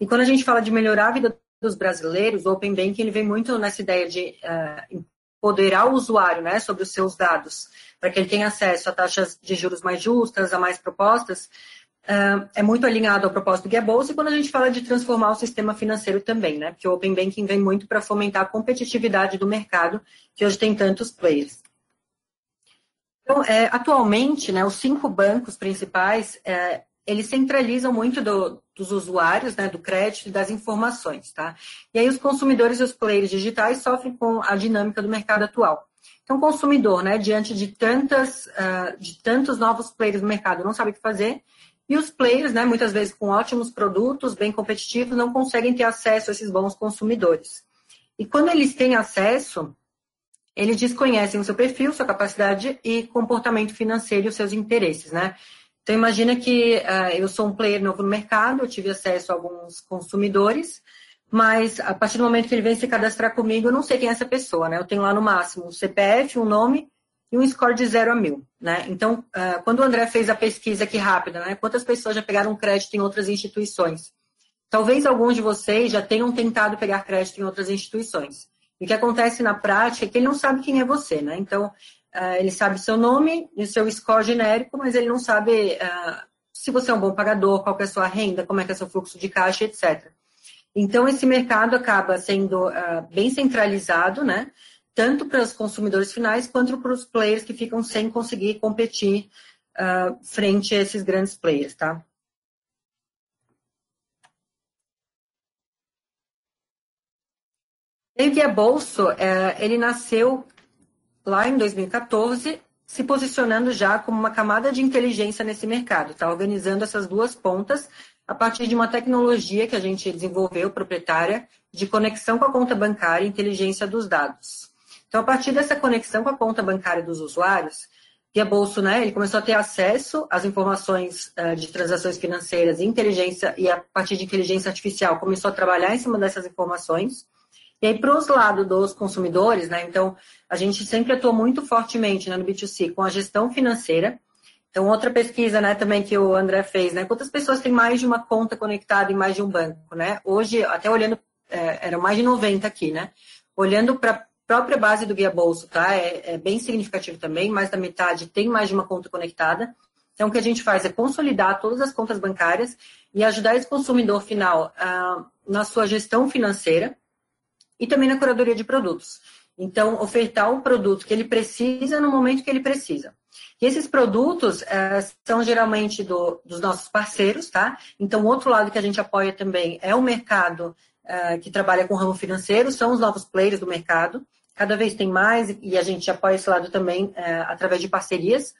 E quando a gente fala de melhorar a vida dos brasileiros, o Open Banking ele vem muito nessa ideia de uh, empoderar o usuário né, sobre os seus dados, para que ele tenha acesso a taxas de juros mais justas, a mais propostas. É muito alinhado ao propósito do Guia Bolsa e quando a gente fala de transformar o sistema financeiro também, né? Porque o Open Banking vem muito para fomentar a competitividade do mercado, que hoje tem tantos players. Então, é, atualmente, né, os cinco bancos principais, é, eles centralizam muito do, dos usuários, né, do crédito e das informações, tá? E aí os consumidores e os players digitais sofrem com a dinâmica do mercado atual. Então, o consumidor, né, diante de, tantas, uh, de tantos novos players no mercado, não sabe o que fazer, e os players, né, muitas vezes com ótimos produtos, bem competitivos, não conseguem ter acesso a esses bons consumidores. E quando eles têm acesso, eles desconhecem o seu perfil, sua capacidade e comportamento financeiro e os seus interesses, né? Então, imagina que uh, eu sou um player novo no mercado, eu tive acesso a alguns consumidores, mas a partir do momento que ele vem se cadastrar comigo, eu não sei quem é essa pessoa, né? Eu tenho lá no máximo um CPF, um nome e um score de 0 a mil, né? Então, uh, quando o André fez a pesquisa aqui rápida, né? Quantas pessoas já pegaram crédito em outras instituições? Talvez alguns de vocês já tenham tentado pegar crédito em outras instituições. E o que acontece na prática é que ele não sabe quem é você, né? Então, uh, ele sabe seu nome e seu score genérico, mas ele não sabe uh, se você é um bom pagador, qual é a sua renda, como é que é seu fluxo de caixa, etc. Então, esse mercado acaba sendo uh, bem centralizado, né? Tanto para os consumidores finais quanto para os players que ficam sem conseguir competir frente a esses grandes players, tá? O Guia Bolso, é, ele nasceu lá em 2014, se posicionando já como uma camada de inteligência nesse mercado, está organizando essas duas pontas a partir de uma tecnologia que a gente desenvolveu, proprietária, de conexão com a conta bancária e inteligência dos dados. Então, a partir dessa conexão com a conta bancária dos usuários, Guia Bolso, né, ele começou a ter acesso às informações uh, de transações financeiras e inteligência, e a partir de inteligência artificial começou a trabalhar em cima dessas informações, e aí, para os lados dos consumidores, né? Então, a gente sempre atuou muito fortemente né, no B2C com a gestão financeira. Então, outra pesquisa, né, também que o André fez, né? Quantas pessoas têm mais de uma conta conectada em mais de um banco, né? Hoje, até olhando, é, eram mais de 90 aqui, né? Olhando para a própria base do Guia Bolso, tá? É, é bem significativo também, mais da metade tem mais de uma conta conectada. Então, o que a gente faz é consolidar todas as contas bancárias e ajudar esse consumidor final ah, na sua gestão financeira e também na curadoria de produtos. Então, ofertar o produto que ele precisa no momento que ele precisa. E esses produtos é, são geralmente do, dos nossos parceiros, tá? Então, outro lado que a gente apoia também é o mercado uh, que trabalha com o ramo financeiro, são os novos players do mercado. Cada vez tem mais, e a gente apoia esse lado também uh, através de parcerias,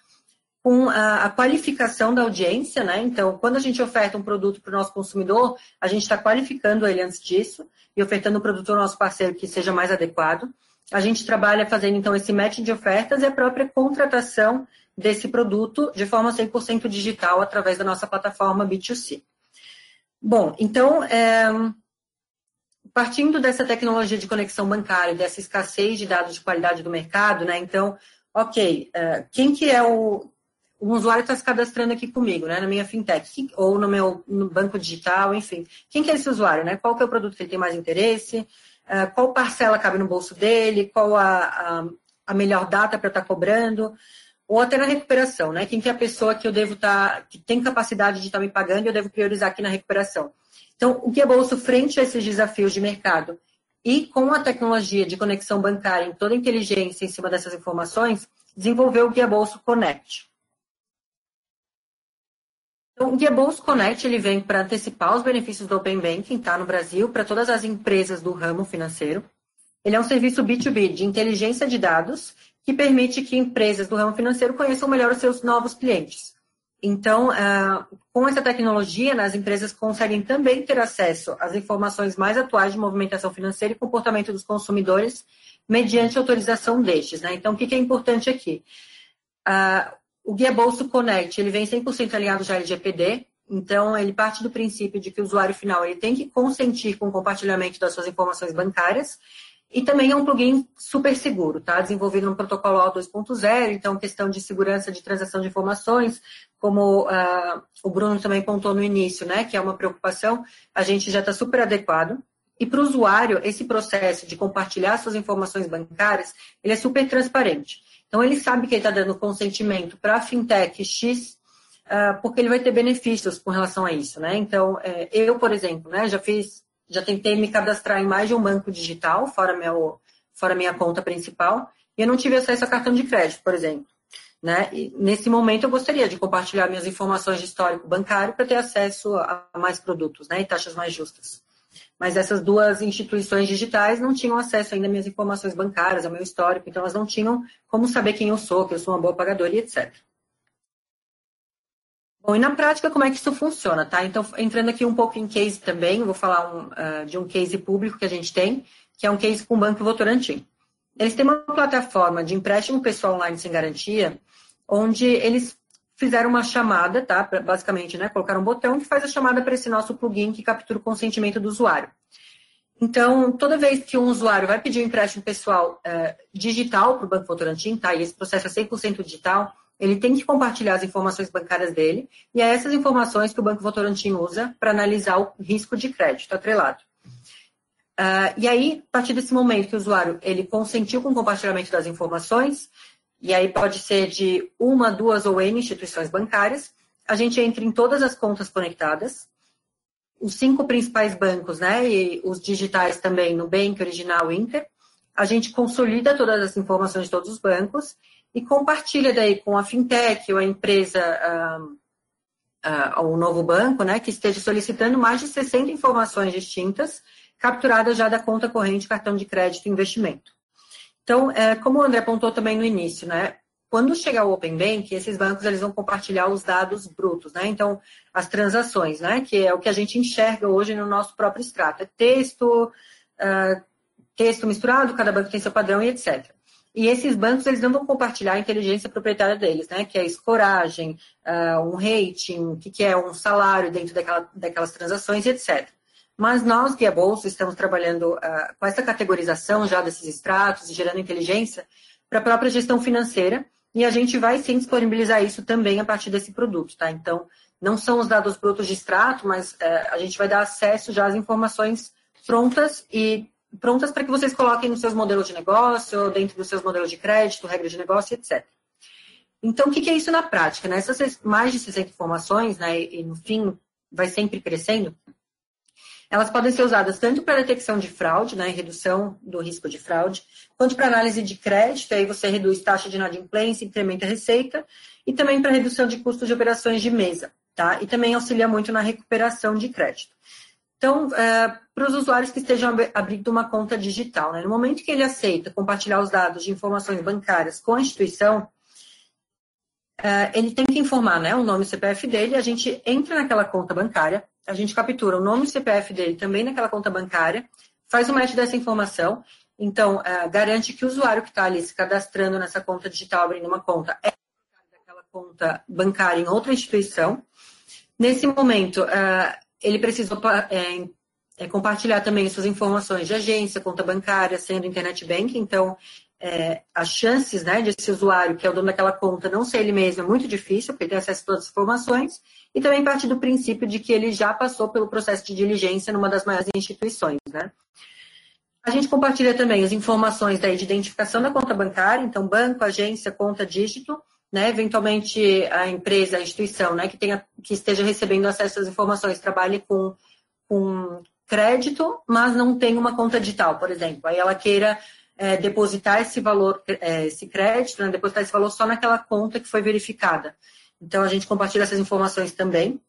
com a, a, qualificação da audiência, né? Então, quando a gente oferta um produto para o nosso consumidor, a gente está qualificando ele antes disso e ofertando o produto ao nosso parceiro que seja mais adequado. A gente trabalha fazendo, então, esse match de ofertas e a própria contratação desse produto de forma 100% digital através da nossa plataforma B2C. Bom, então, é, partindo dessa tecnologia de conexão bancária, dessa escassez de dados de qualidade do mercado, né? Então, ok, é, quem que é o um usuário está se cadastrando aqui comigo, né, na minha fintech, ou no meu no banco digital, enfim. Quem que é esse usuário, né? Qual que é o produto que ele tem mais interesse? Uh, qual parcela cabe no bolso dele? Qual a, a, a melhor data para estar tá cobrando? Ou até na recuperação, né? Quem que é a pessoa que eu devo estar, tá, que tem capacidade de estar tá me pagando e eu devo priorizar aqui na recuperação? Então, o que é bolso frente a esses desafios de mercado e com a tecnologia de conexão bancária em toda a inteligência em cima dessas informações, desenvolveu o Guia Bolso Connect. Então, o Guia Bolso Connect ele vem para antecipar os benefícios do Open Banking tá, no Brasil para todas as empresas do ramo financeiro. Ele é um serviço B2B de inteligência de dados que permite que empresas do ramo financeiro conheçam melhor os seus novos clientes. Então, uh, com essa tecnologia, né, as empresas conseguem também ter acesso às informações mais atuais de movimentação financeira e comportamento dos consumidores mediante autorização destes. Né? Então, o que, que é importante aqui? O Guia Bolso Connect, ele vem 100% alinhado já ao LGPD, então ele parte do princípio de que o usuário final ele tem que consentir com o compartilhamento das suas informações bancárias e também é um plugin super seguro, tá? Desenvolvido no protocolo O 2.0, então questão de segurança de transação de informações, como uh, o Bruno também pontou no início, né? Que é uma preocupação, a gente já está super adequado. E para o usuário, esse processo de compartilhar suas informações bancárias, ele é super transparente. Então, ele sabe que ele está dando consentimento para a fintech X, uh, porque ele vai ter benefícios com relação a isso, né? Então, é, eu, por exemplo, né, já fiz, já tentei me cadastrar em mais de um banco digital, fora, meu, fora minha conta principal, e eu não tive acesso a cartão de crédito, por exemplo. Né? E nesse momento, eu gostaria de compartilhar minhas informações de histórico bancário para ter acesso a mais produtos né, e taxas mais justas. Mas essas duas instituições digitais não tinham acesso ainda às minhas informações bancárias, ao meu histórico, então elas não tinham como saber quem eu sou, que eu sou uma boa pagadora e etc. Bom, e na prática, como é que isso funciona, tá? Então, entrando aqui um pouco em case também, vou falar um, uh, de um case público que a gente tem, que é um case com o Banco Votorantim. Eles têm uma plataforma de empréstimo pessoal online sem garantia, onde eles fizeram uma chamada, tá? Basicamente, né? Colocaram um botão que faz a chamada para esse nosso plugin que captura o consentimento do usuário. Então, toda vez que um usuário vai pedir um empréstimo pessoal é, digital para o Banco Votorantim, tá? E esse processo é 100% digital, ele tem que compartilhar as informações bancárias dele, e é essas informações que o Banco Votorantim usa para analisar o risco de crédito atrelado. Uh, e aí, a partir desse momento que o usuário ele consentiu com o compartilhamento das informações, e aí pode ser de uma, duas ou N instituições bancárias. A gente entra em todas as contas conectadas, os cinco principais bancos, né, e os digitais também, Nubank, Original, Inter. A gente consolida todas as informações de todos os bancos e compartilha daí com a fintech ou a empresa, uh, o novo banco, né, que esteja solicitando mais de 60 informações distintas, capturadas já da conta corrente, cartão de crédito e investimento. Então, é, como o André apontou também no início, né? Quando chegar o Open Bank, esses bancos eles vão compartilhar os dados brutos, né? Então, as transações, né? Que é o que a gente enxerga hoje no nosso próprio extrato. É texto, uh, texto misturado, cada banco tem seu padrão e etc. E esses bancos, eles não vão compartilhar a inteligência proprietária deles, né? Que é a escoragem, uh, um rating, o que, que é um salário dentro daquela, daquelas transações, etc. Mas nós, Guia Bolsa, estamos trabalhando uh, com essa categorização já desses extratos e gerando inteligência para a própria gestão financeira e a gente vai sim disponibilizar isso também a partir desse produto, tá? Então, não são os dados brutos de extrato, mas uh, a gente vai dar acesso já às informações prontas e prontas para que vocês coloquem nos seus modelos de negócio, dentro dos seus modelos de crédito, regra de negócio, etc. Então, o que, que é isso na prática? Né? Essas mais de 60 informações, né, e no fim vai sempre crescendo, elas podem ser usadas tanto para detecção de fraude, né, redução do risco de fraude, quanto para análise de crédito, aí você reduz taxa de inadimplência, incrementa a receita, e também para redução de custos de operações de mesa, tá? E também auxilia muito na recuperação de crédito. Então, é, para os usuários que estejam abrindo uma conta digital, né? no momento que ele aceita compartilhar os dados de informações bancárias com a instituição, é, ele tem que informar né, o nome e o CPF dele, a gente entra naquela conta bancária, a gente captura o nome e CPF dele também naquela conta bancária, faz o match dessa informação, então é, garante que o usuário que está ali se cadastrando nessa conta digital, abrindo uma conta, é daquela conta bancária em outra instituição. Nesse momento, é, ele precisa é, compartilhar também suas informações de agência, conta bancária, sendo internet banking. Então, é, as chances né, de esse usuário, que é o dono daquela conta, não ser ele mesmo é muito difícil, porque ele tem acesso a todas as informações. E também parte do princípio de que ele já passou pelo processo de diligência numa das maiores instituições. Né? A gente compartilha também as informações de identificação da conta bancária, então banco, agência, conta, dígito, né, eventualmente a empresa, a instituição, né, que, tenha, que esteja recebendo acesso às informações, trabalhe com, com crédito, mas não tem uma conta digital, por exemplo. Aí ela queira é, depositar esse valor, é, esse crédito, né, depositar esse valor só naquela conta que foi verificada. Então, a gente compartilha essas informações também.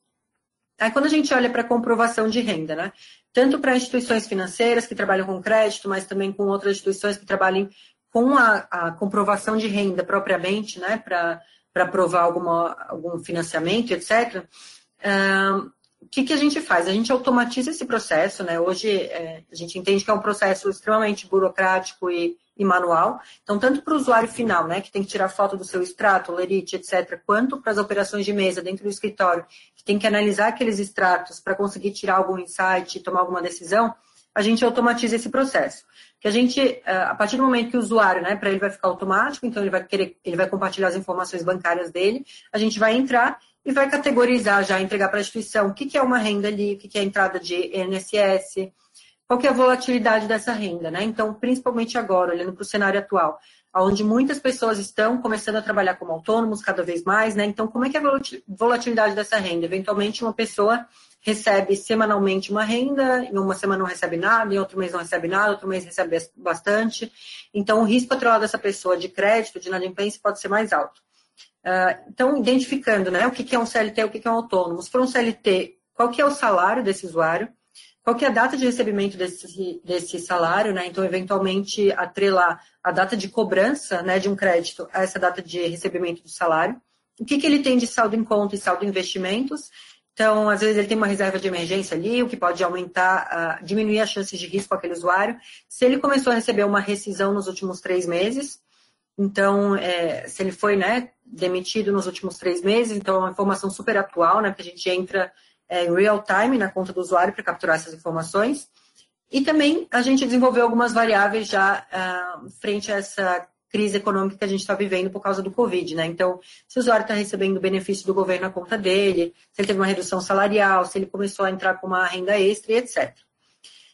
Aí, quando a gente olha para a comprovação de renda, né, tanto para instituições financeiras que trabalham com crédito, mas também com outras instituições que trabalhem com a, a comprovação de renda propriamente, né, para provar alguma, algum financiamento, etc., uh, o que, que, a gente faz? A gente automatiza esse processo, né? Hoje é, a gente entende que é um processo extremamente burocrático e, e manual. Então, tanto para o usuário final, né, que tem que tirar foto do seu extrato, lerite, etc., quanto para as operações de mesa dentro do escritório, que tem que analisar aqueles extratos para conseguir tirar algum insight tomar alguma decisão, a gente automatiza esse processo. Que a gente, eh, a partir do momento que o usuário, né, para ele vai ficar automático, então ele vai querer, ele vai compartilhar as informações bancárias dele, a gente vai entrar e vai categorizar já, entregar para a instituição o que, que é uma renda ali, o que, que é a entrada de INSS, qual que é a volatilidade dessa renda, né? Então, principalmente agora, olhando para o cenário atual, onde muitas pessoas estão começando a trabalhar como autônomos cada vez mais, né? Então, como é que é a volatilidade dessa renda? Eventualmente, uma pessoa recebe semanalmente uma renda, em uma semana não recebe nada, em outro mês não recebe nada, outro mês recebe bastante. Então, o risco atrelado dessa pessoa de crédito, de inadimplência, pode ser mais alto. Então, identificando né, o que é um CLT, o que é um autônomo. Se for um CLT, qual que é o salário desse usuário? Qual que é a data de recebimento desse, desse salário? Né? Então, eventualmente, atrelar a data de cobrança né, de um crédito a essa data de recebimento do salário. O que, que ele tem de saldo em conta e saldo em investimentos? Então, às vezes ele tem uma reserva de emergência ali, o que pode aumentar, uh, diminuir as chances de risco aquele usuário. Se ele começou a receber uma rescisão nos últimos três meses, então, é, se ele foi né, demitido nos últimos três meses, então é uma informação super atual, né, porque a gente entra é, em real time na conta do usuário para capturar essas informações. E também a gente desenvolveu algumas variáveis já uh, frente a essa crise econômica que a gente está vivendo por causa do Covid, né? Então, se o usuário está recebendo benefício do governo na conta dele, se ele teve uma redução salarial, se ele começou a entrar com uma renda extra e etc.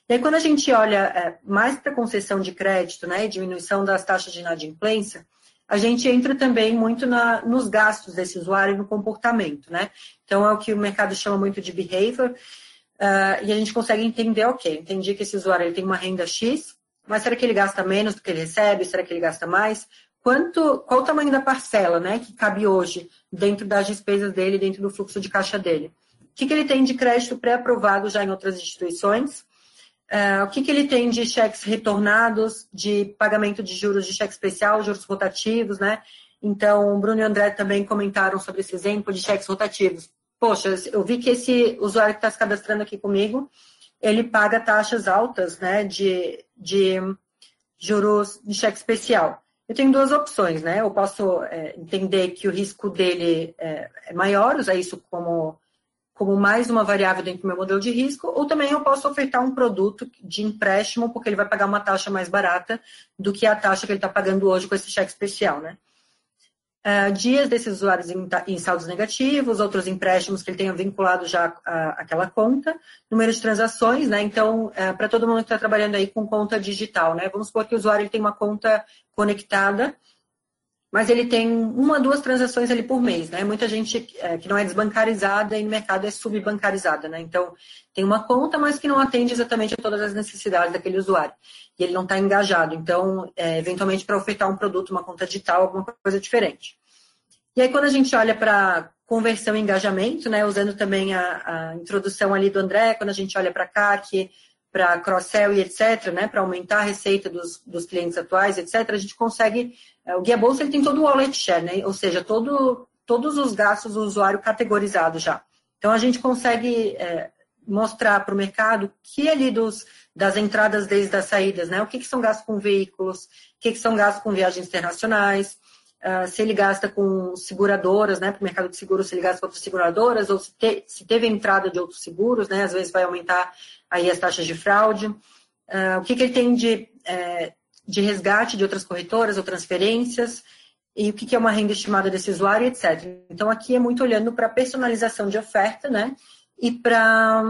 E aí, quando a gente olha é, mais para concessão de crédito, né, e diminuição das taxas de inadimplência, a gente entra também muito na, nos gastos desse usuário e no comportamento, né? Então, é o que o mercado chama muito de behavior, uh, e a gente consegue entender, ok, entendi que esse usuário ele tem uma renda X, mas será que ele gasta menos do que ele recebe? Será que ele gasta mais? Quanto, qual o tamanho da parcela né, que cabe hoje dentro das despesas dele, dentro do fluxo de caixa dele? O que, que ele tem de crédito pré-aprovado já em outras instituições? Uh, o que, que ele tem de cheques retornados, de pagamento de juros de cheque especial, juros rotativos, né? Então, Bruno e André também comentaram sobre esse exemplo de cheques rotativos. Poxa, eu vi que esse usuário que está se cadastrando aqui comigo, ele paga taxas altas né, de, de juros de cheque especial. Eu tenho duas opções, né? Eu posso é, entender que o risco dele é, é, maior, usar isso como, como mais uma variável dentro do meu modelo de risco, ou também eu posso ofertar um produto de empréstimo, porque ele vai pagar uma taxa mais barata do que a taxa que ele está pagando hoje com esse cheque especial, né? uh, dias desses usuários em, em, saldos negativos, outros empréstimos que ele tenha vinculado já àquela conta, número de transações, né? Então, uh, para todo mundo que está trabalhando aí com conta digital, né? Vamos supor que o usuário tem uma conta conectada, mas ele tem uma, duas transações ali por mês, né? Muita gente é, que não é desbancarizada e no mercado é subbancarizada, né? Então, tem uma conta, mas que não atende exatamente a todas as necessidades daquele usuário. E ele não está engajado. Então, é, eventualmente, para ofertar um produto, uma conta digital, alguma coisa diferente. E aí, quando a gente olha para conversão e engajamento, né, usando também a, a introdução ali do André, quando a gente olha para CAC, para cross-sell e etc., né, para aumentar a receita dos, dos clientes atuais, etc., a gente consegue, o Guia Bolsa ele tem todo o wallet share, né, ou seja, todo, todos os gastos do usuário categorizados já. Então, a gente consegue é, mostrar para o mercado que ali dos, das entradas desde as saídas, né, o que, que são gastos com veículos, o que, que são gastos com viagens internacionais, uh, se ele gasta com seguradoras, né, para o mercado de seguros, se ele gasta com outras seguradoras, ou se, te, se teve entrada de outros seguros, né, às vezes vai aumentar aí as taxas de fraude. Uh, o que, que ele tem de, uh, de resgate de outras corretoras ou transferências, e o que, é uma renda estimada desse usuário, etc. Então, aqui é muito olhando para a personalização de oferta, né, e para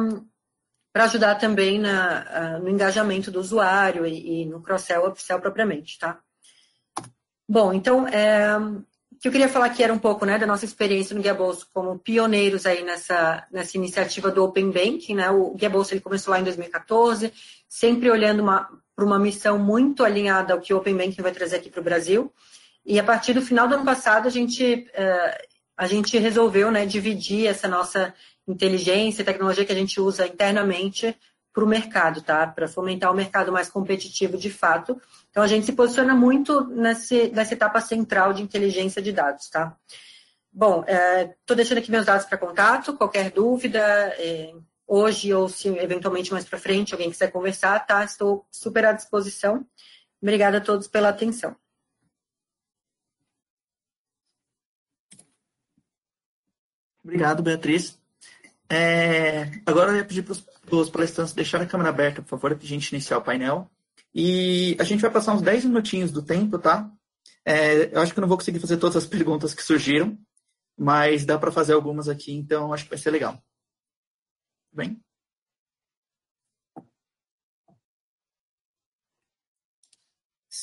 ajudar também na, no engajamento do usuário e, e no cross-sell, upsell propriamente, tá? Bom, então, é, o que eu queria falar aqui era um pouco né, da nossa experiência no Guia Bolsa como pioneiros aí nessa, nessa iniciativa do Open Banking. Né? O Guia Bolsa ele começou lá em 2014, sempre olhando para uma missão muito alinhada ao que o Open Banking vai trazer aqui para o Brasil. E a partir do final do ano passado, a gente, é, a gente resolveu né, dividir essa nossa inteligência e tecnologia que a gente usa internamente para o mercado, tá? Para fomentar o mercado mais competitivo de fato. Então, a gente se posiciona muito nesse, nessa etapa central de inteligência de dados, tá? Bom, estou é, deixando aqui meus dados para contato. Qualquer dúvida, é, hoje ou se eventualmente mais para frente alguém quiser conversar, tá? Estou super à disposição. Obrigada a todos pela atenção. Obrigado, Beatriz. É, agora eu ia pedir para os palestrantes deixarem a câmera aberta, por favor, para a gente iniciar o painel. E a gente vai passar uns 10 minutinhos do tempo, tá? É, eu acho que não vou conseguir fazer todas as perguntas que surgiram, mas dá para fazer algumas aqui, então acho que vai ser legal. Bem?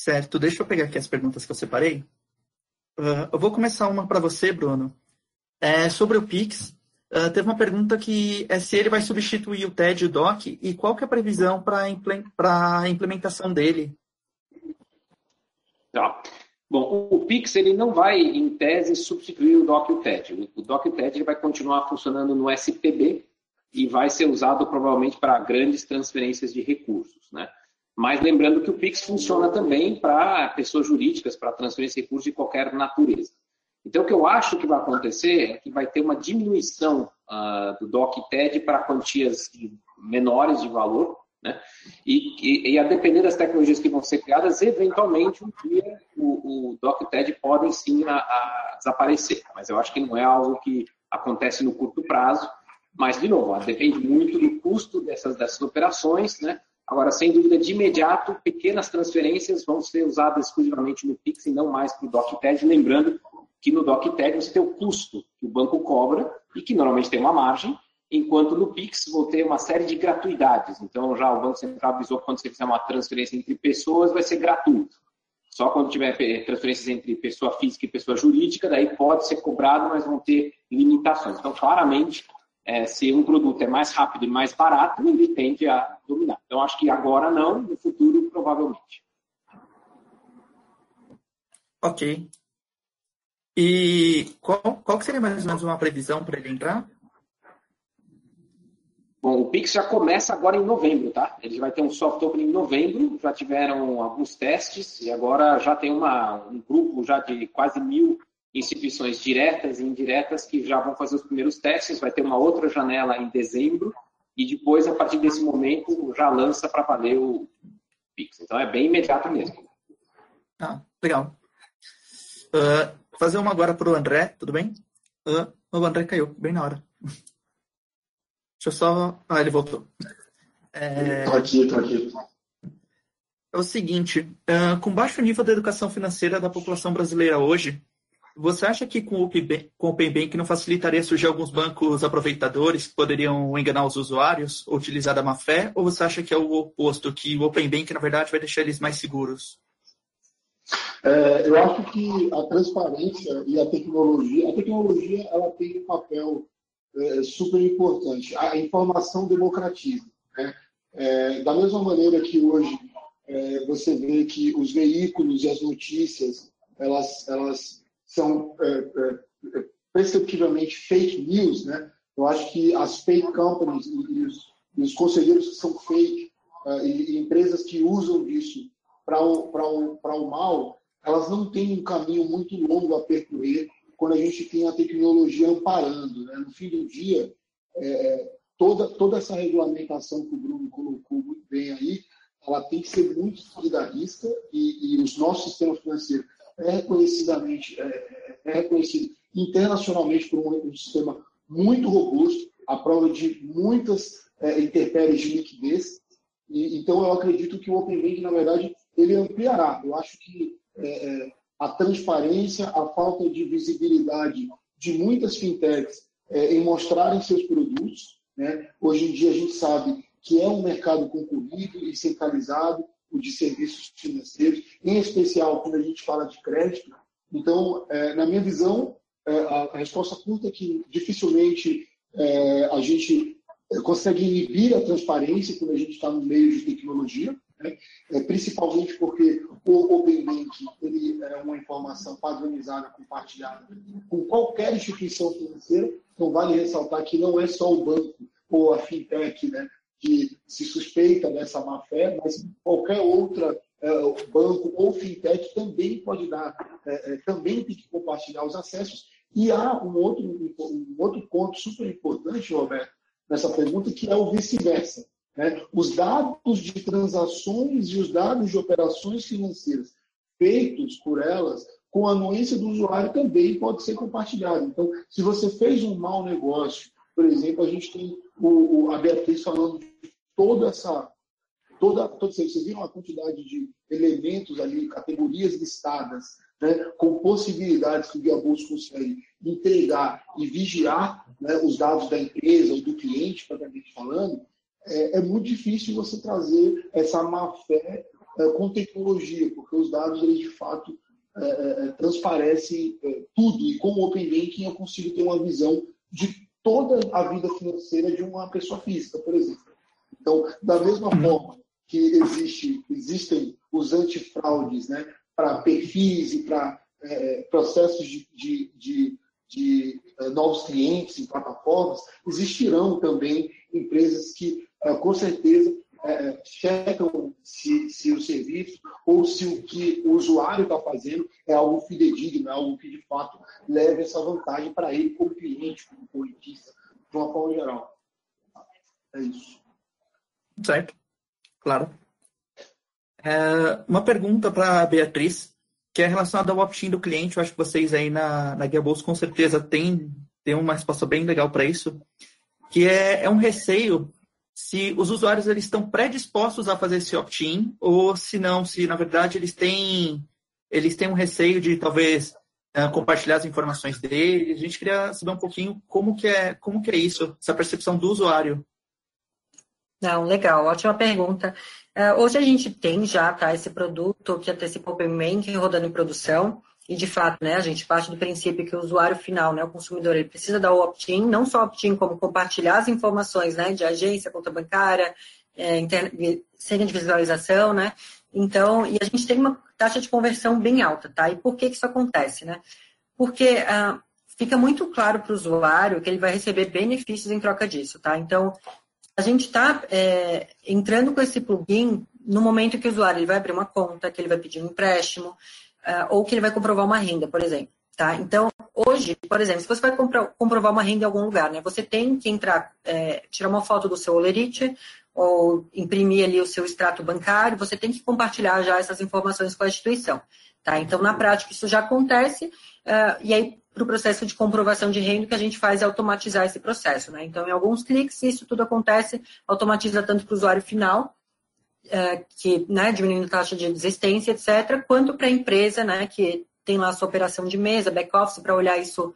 Certo, deixa eu pegar aqui as perguntas que eu separei. Uh, eu vou começar uma para você, Bruno. É sobre o Pix. Uh, teve uma pergunta que é se ele vai substituir o TED e o DOC e qual que é a previsão para a implementação dele. Tá. Bom, o Pix ele não vai, em tese, substituir o DOC e o TED. O DOC e o TED ele vai continuar funcionando no SPB e vai ser usado provavelmente para grandes transferências de recursos, né? Mas lembrando que o Pix funciona também para pessoas jurídicas, para transferência de recursos de qualquer natureza. Então, o que eu acho que vai acontecer é que vai ter uma diminuição uh, do DOC-TED para quantias menores de valor, né? E, e, e, a depender das tecnologias que vão ser criadas, eventualmente um dia o, o DOC-TED podem sim a, a desaparecer. Mas eu acho que não é algo que acontece no curto prazo. Mas, de novo, depende muito do custo dessas, dessas operações, né? Agora, sem dúvida, de imediato, pequenas transferências vão ser usadas exclusivamente no Pix e não mais para o DocTed, lembrando que no DocTed você tem o custo que o banco cobra e que normalmente tem uma margem, enquanto no Pix vou ter uma série de gratuidades. Então, já o Banco Central avisou que quando você fizer uma transferência entre pessoas, vai ser gratuito. Só quando tiver transferências entre pessoa física e pessoa jurídica, daí pode ser cobrado, mas vão ter limitações. Então, claramente, é, se um produto é mais rápido e mais barato, ele tende a dominar. Então, acho que agora não, no futuro, provavelmente. Ok. E qual, qual seria mais ou menos uma previsão para ele entrar? Bom, o Pix já começa agora em novembro, tá? Ele vai ter um soft opening em novembro, já tiveram alguns testes e agora já tem uma, um grupo já de quase mil instituições diretas e indiretas que já vão fazer os primeiros testes, vai ter uma outra janela em dezembro e depois, a partir desse momento, já lança para valer o Pix. Então é bem imediato mesmo. Ah, legal. Uh, fazer uma agora para o André, tudo bem? Uh, o André caiu, bem na hora. Deixa eu só. Ah, ele voltou. É... Tô aqui, tô aqui. É o seguinte: uh, com baixo nível da educação financeira da população brasileira hoje, você acha que com o Open Bank não facilitaria surgir alguns bancos aproveitadores que poderiam enganar os usuários ou utilizar da má fé? Ou você acha que é o oposto, que o Open Bank, na verdade, vai deixar eles mais seguros? É, eu acho que a transparência e a tecnologia, a tecnologia ela tem um papel é, super importante. A informação democratiza. Né? É, da mesma maneira que hoje é, você vê que os veículos e as notícias elas, elas são é, perceptivamente fake news, né? Eu acho que as fake companies e os, e os conselheiros que são fake uh, e, e, empresas que usam disso para o, o, o mal, elas não têm um caminho muito longo a percorrer quando a gente tem a tecnologia amparando. Né? No fim do dia, é, é, toda, toda essa regulamentação que o Bruno colocou muito bem aí, ela tem que ser muito risca e, e os nossos sistemas financeiros é reconhecidamente é, é reconhecido internacionalmente por um, um, sistema muito robusto, à prova de muitas é, intempéries de liquidez. E, então, eu acredito que o Open Bank, na verdade, ele ampliará. Eu acho que é, é, a transparência, a falta de visibilidade de muitas fintechs é, em mostrarem seus produtos. Né? Hoje em dia, a gente sabe que é um mercado concorrido e centralizado, o de serviços financeiros, em especial quando a gente fala de crédito. Então, é, na minha visão, é, a, resposta curta é que dificilmente é, a gente consegue inibir a transparência quando a gente está no meio de tecnologia, né? principalmente porque o Open Bank ele é uma informação padronizada, compartilhada com qualquer instituição financeira. Então, vale ressaltar que não é só o banco ou a fintech né, que se suspeita dessa má-fé, mas qualquer outra é, banco ou fintech também pode dar, é, também tem que compartilhar os acessos. E há um outro, um outro ponto super importante, Roberto, nessa pergunta, que é o vice-versa. Né? Os dados de transações e os dados de operações financeiras feitos por elas, com a anuência do usuário, também pode ser compartilhado. Então, se você fez um mau negócio, por exemplo, a gente tem o, o a Beatriz falando de toda essa. Toda, toda, vocês viram a quantidade de elementos ali, categorias listadas, né, com possibilidades que o Guia Bolsa consegue entregar e vigiar né, os dados da empresa ou do cliente, propriamente falando, é, é, muito difícil você trazer essa má-fé é, com tecnologia, porque os dados, eles, de fato, é, é, é transparecem tudo. E com o Open Banking eu consigo ter uma visão de toda a vida financeira de uma pessoa física, por exemplo. Então, da mesma forma que existe, existem os antifraudes né, para perfis e para é, processos de, de, de, de novos clientes em plataformas, existirão também empresas que é, com certeza é, é, checam se, se o serviço ou se o que o usuário está fazendo é algo fidedigno, é algo que de fato leve essa vantagem para ele como cliente, como politista, de uma forma geral. É isso. Certo, claro. É, uma pergunta para a Beatriz, que é relacionada ao opt-in do cliente. Eu acho que vocês aí na, na Guia Bolsa com certeza têm, têm uma resposta bem legal para isso, que é, é um receio se os usuários eles estão predispostos a fazer esse opt-in ou se não, se na verdade eles têm eles têm um receio de talvez uh, compartilhar as informações deles. A gente queria saber um pouquinho como que é como que é isso, essa percepção do usuário. Não, legal, ótima pergunta. Uh, hoje a gente tem já tá, esse produto que antecipa o payment rodando em produção. E, de fato, né, a gente parte do princípio que o usuário final, né, o consumidor, ele precisa dar o opt-in, não só opt-in, como compartilhar as informações né, de agência, conta bancária, é, senha de visualização, né? Então, e a gente tem uma taxa de conversão bem alta, tá? E por que, que isso acontece, né? Porque ah, fica muito claro para o usuário que ele vai receber benefícios em troca disso, tá? Então, a gente está é, entrando com esse plugin no momento que o usuário ele vai abrir uma conta, que ele vai pedir um empréstimo, ou que ele vai comprovar uma renda, por exemplo. Tá? Então, hoje, por exemplo, se você vai comprovar uma renda em algum lugar, né, você tem que entrar, é, tirar uma foto do seu olerite ou imprimir ali o seu extrato bancário, você tem que compartilhar já essas informações com a instituição. Tá? Então, na prática, isso já acontece, uh, e aí, para o processo de comprovação de renda, o que a gente faz é automatizar esse processo. Né? Então, em alguns cliques, isso tudo acontece, automatiza tanto para o usuário final, que, né, diminuindo a taxa de desistência, etc., quanto para a empresa, né, que tem lá a sua operação de mesa, back-office, para olhar isso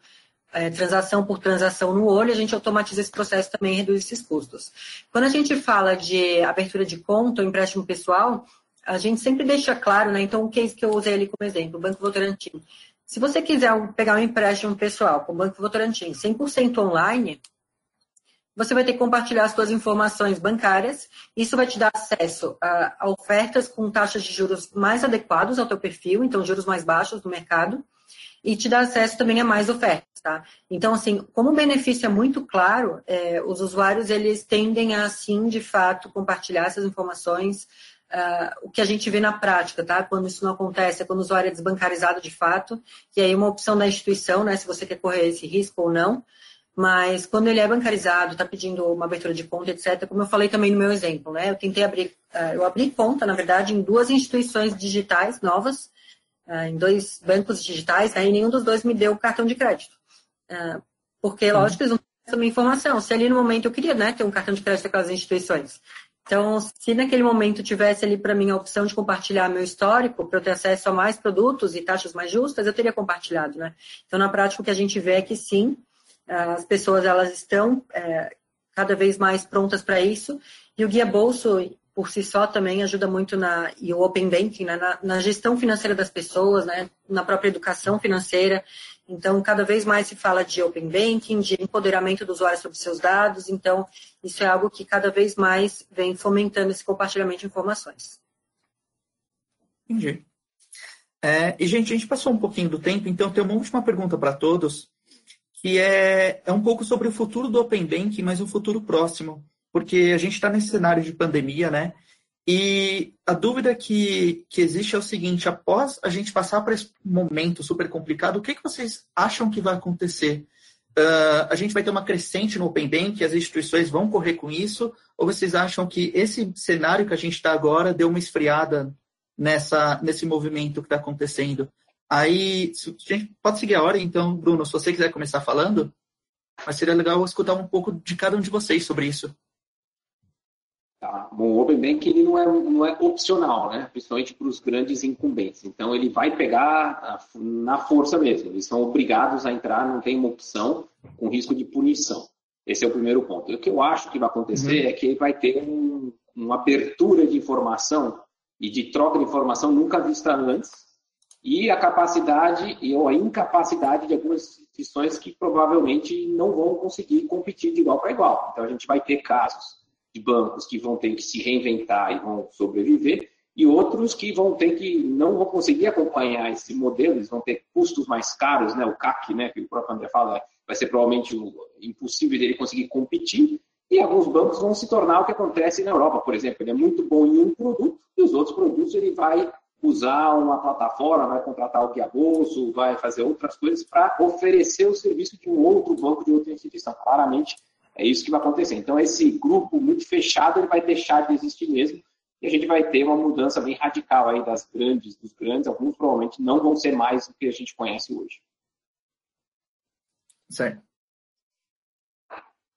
é, transação por transação no olho, a gente automatiza esse processo também reduz esses custos. Quando a gente fala de abertura de conta ou empréstimo pessoal, a gente sempre deixa claro, né? Então, o case que eu usei ali como exemplo, o Banco Votorantim. Se você quiser pegar um empréstimo pessoal com o Banco Votorantim 100% online, você vai ter que compartilhar as suas informações bancárias. Isso vai te dar acesso a, a ofertas com taxas de juros mais adequados ao teu perfil, então juros mais baixos do mercado. e te dá acesso também a mais ofertas, tá? Então, assim, como o benefício é muito claro, é, os usuários, eles tendem a, sim, de fato, compartilhar essas informações, uh, o que a gente vê na prática, tá? Quando isso não acontece, é quando o usuário é desbancarizado de fato, e aí uma opção da instituição, né, se você quer correr esse risco ou não, mas quando ele é bancarizado, está pedindo uma abertura de conta, etc., como eu falei também no meu exemplo, né? Eu tentei abrir, uh, eu abri conta, na verdade, em duas instituições digitais novas, uh, em dois bancos digitais, aí né? nenhum dos dois me deu cartão de crédito. Uh, porque, lógico, eles não têm essa minha informação. Se ali no momento eu queria né, ter um cartão de crédito daquelas instituições. Então, se naquele momento tivesse ali para mim a opção de compartilhar meu histórico, para eu ter acesso a mais produtos e taxas mais justas, eu teria compartilhado, né? Então, na prática, o que a gente vê é que sim, as pessoas elas estão é, cada vez mais prontas para isso. E o Guia Bolso, por si só, também ajuda muito na, e o Open Banking, né, na, na, gestão financeira das pessoas, né, na própria educação financeira. Então, cada vez mais se fala de Open Banking, de empoderamento do usuário sobre seus dados. Então, isso é algo que cada vez mais vem fomentando esse compartilhamento de informações. Entendi. É, e, gente, a gente passou um pouquinho do tempo, então tem uma última pergunta para todos que é, é um pouco sobre o futuro do Open Banking, mas um futuro próximo, porque a gente está nesse cenário de pandemia, né? E a dúvida que, que existe é o seguinte: após a gente passar por esse momento super complicado, o que, que vocês acham que vai acontecer? Uh, a gente vai ter uma crescente no Open Bank, as instituições vão correr com isso? Ou vocês acham que esse cenário que a gente está agora deu uma esfriada nessa, nesse movimento que está acontecendo? Aí, a gente pode seguir a hora, então, Bruno, se você quiser começar falando, mas seria legal escutar um pouco de cada um de vocês sobre isso. Tá. Bom, o Open Bank ele não, é, não é opcional, né? principalmente para os grandes incumbentes. Então, ele vai pegar na força mesmo. Eles são obrigados a entrar, não tem uma opção com risco de punição. Esse é o primeiro ponto. E o que eu acho que vai acontecer uhum. é que ele vai ter um, uma abertura de informação e de troca de informação nunca vista antes e a capacidade ou a incapacidade de algumas instituições que provavelmente não vão conseguir competir de igual para igual. Então a gente vai ter casos de bancos que vão ter que se reinventar e vão sobreviver e outros que vão ter que não vão conseguir acompanhar esse modelo, eles vão ter custos mais caros, né, o CAC, né, que o próprio André fala, vai ser provavelmente impossível dele conseguir competir e alguns bancos vão se tornar o que acontece na Europa, por exemplo, ele é muito bom em um produto e os outros produtos ele vai usar uma plataforma, vai contratar o guia bolso, vai fazer outras coisas para oferecer o serviço de um outro banco, de outra instituição. Claramente é isso que vai acontecer. Então, esse grupo muito fechado ele vai deixar de existir mesmo e a gente vai ter uma mudança bem radical aí das grandes, dos grandes. Alguns provavelmente não vão ser mais o que a gente conhece hoje. Certo.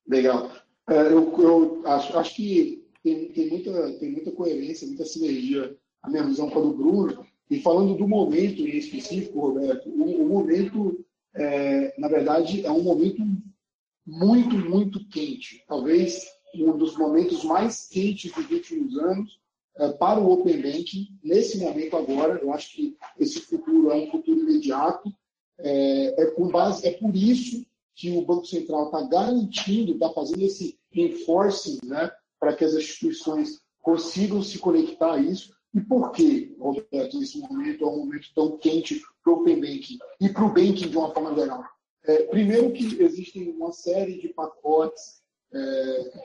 Legal. É, eu, eu acho, acho que tem, tem, muita, tem muita coerência, muita sinergia a minha visão com a do Bruno, e falando do momento em específico, Roberto, o, o momento, é, na verdade, é um momento muito, muito quente. Talvez um dos momentos mais quentes dos últimos anos é, para o Open Banking. Nesse momento agora, eu acho que esse futuro é um futuro imediato. É, é por, base, é por isso que o Banco Central está garantindo, está fazendo esse enforcing né, para que as instituições consigam se conectar a isso. E por que, Roberto, esse momento é um momento tão quente para o Open Banking e para o banking de uma forma geral? É, primeiro que existem uma série de pacotes é,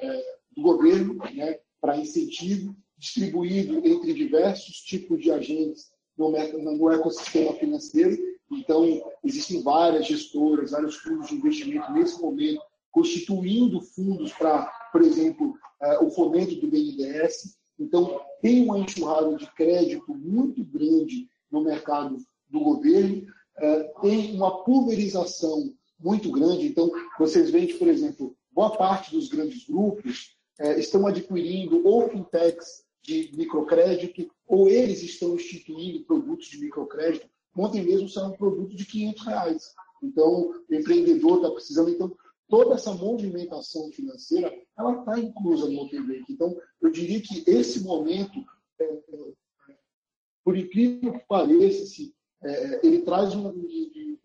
é, do governo né, para incentivo, distribuído entre diversos tipos de agentes no, no ecossistema financeiro. Então, existem várias gestoras, vários fundos de investimento nesse momento, constituindo fundos para, por exemplo, é, o fomento do BNDES, então, tem uma enxurrada de crédito muito grande no mercado do governo, é, tem uma pulverização muito grande. Então, vocês veem que, por exemplo, boa parte dos grandes grupos é, estão adquirindo ou fintechs de microcrédito, ou eles estão instituindo produtos de microcrédito. Ontem mesmo saiu um produto de 500 reais. Então, o empreendedor está precisando. Então, toda essa movimentação financeira ela está inclusa no Open. Então, eu diria que esse momento, é, é, por incrível que pareça, assim, é, ele traz um, um,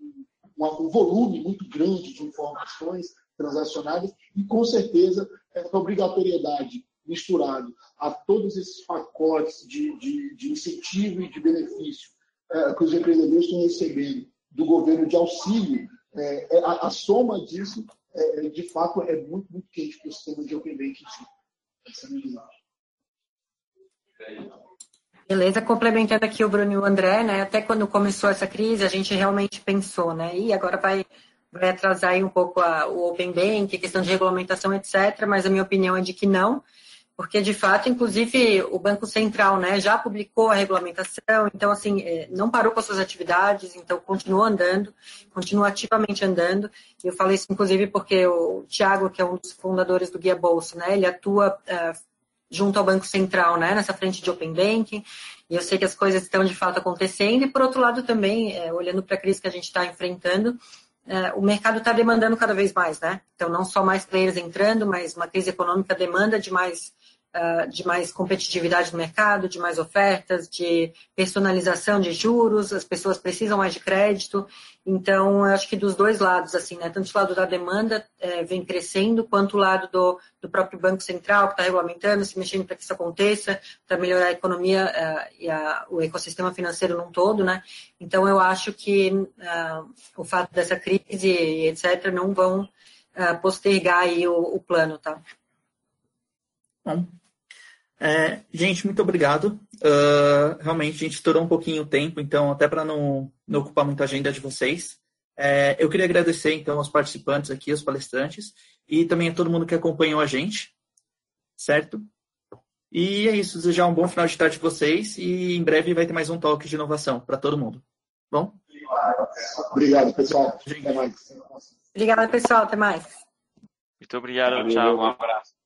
um, volume muito grande de informações transacionadas e, com certeza, essa obrigatoriedade misturado a todos esses pacotes de, de, de incentivo e de benefício é, que os empreendedores estão recebendo do governo de auxílio, é, a, a, soma disso, é, de fato, é muito, muito quente para o sistema de Open Banking. Essa é a minha. Beleza, complementando aqui o Bruno e o André, né? Até quando começou essa crise, a gente realmente pensou, né? E agora vai, vai atrasar um pouco a, o Open Bank, questão de regulamentação, etc. Mas a minha opinião é de que não, porque de fato, inclusive, o Banco Central, né, já publicou a regulamentação, então assim, é, não parou com as suas atividades, então continua andando, continua ativamente andando. E eu falei isso, inclusive, porque o Tiago, que é um dos fundadores do Guia Bolsa, né, ele atua uh, junto ao Banco Central, né, nessa frente de Open Banking, e eu sei que as coisas estão de fato acontecendo, e por outro lado também, é, olhando para a crise que a gente está enfrentando, o mercado está demandando cada vez mais, né? Então, não só mais players entrando, mas uma crise econômica demanda de mais de mais competitividade no mercado, de mais ofertas, de personalização de juros, as pessoas precisam mais de crédito. Então, eu acho que dos dois lados, assim, né? Tanto o lado da demanda é, vem crescendo, quanto o lado do, do próprio Banco Central, que está regulamentando, se mexendo para que isso aconteça, para melhorar a economia uh, e a, o ecossistema financeiro num todo, né? Então, eu acho que uh, o fato dessa crise, etc., não vão postergar aí o, o plano, tá? Bom, é, gente, muito obrigado. Uh, realmente, a gente estourou um pouquinho o tempo, então, até para não, não ocupar muito a agenda de vocês, é, eu queria agradecer, então, aos participantes aqui, aos palestrantes, e também a todo mundo que acompanhou a gente, certo? E é isso, desejar um bom final de tarde para vocês, e em breve vai ter mais um talk de inovação para todo mundo. Bom? Obrigado, pessoal. Até mais. Obrigada, pessoal. Até mais. Muito obrigado. Tchau. Um abraço.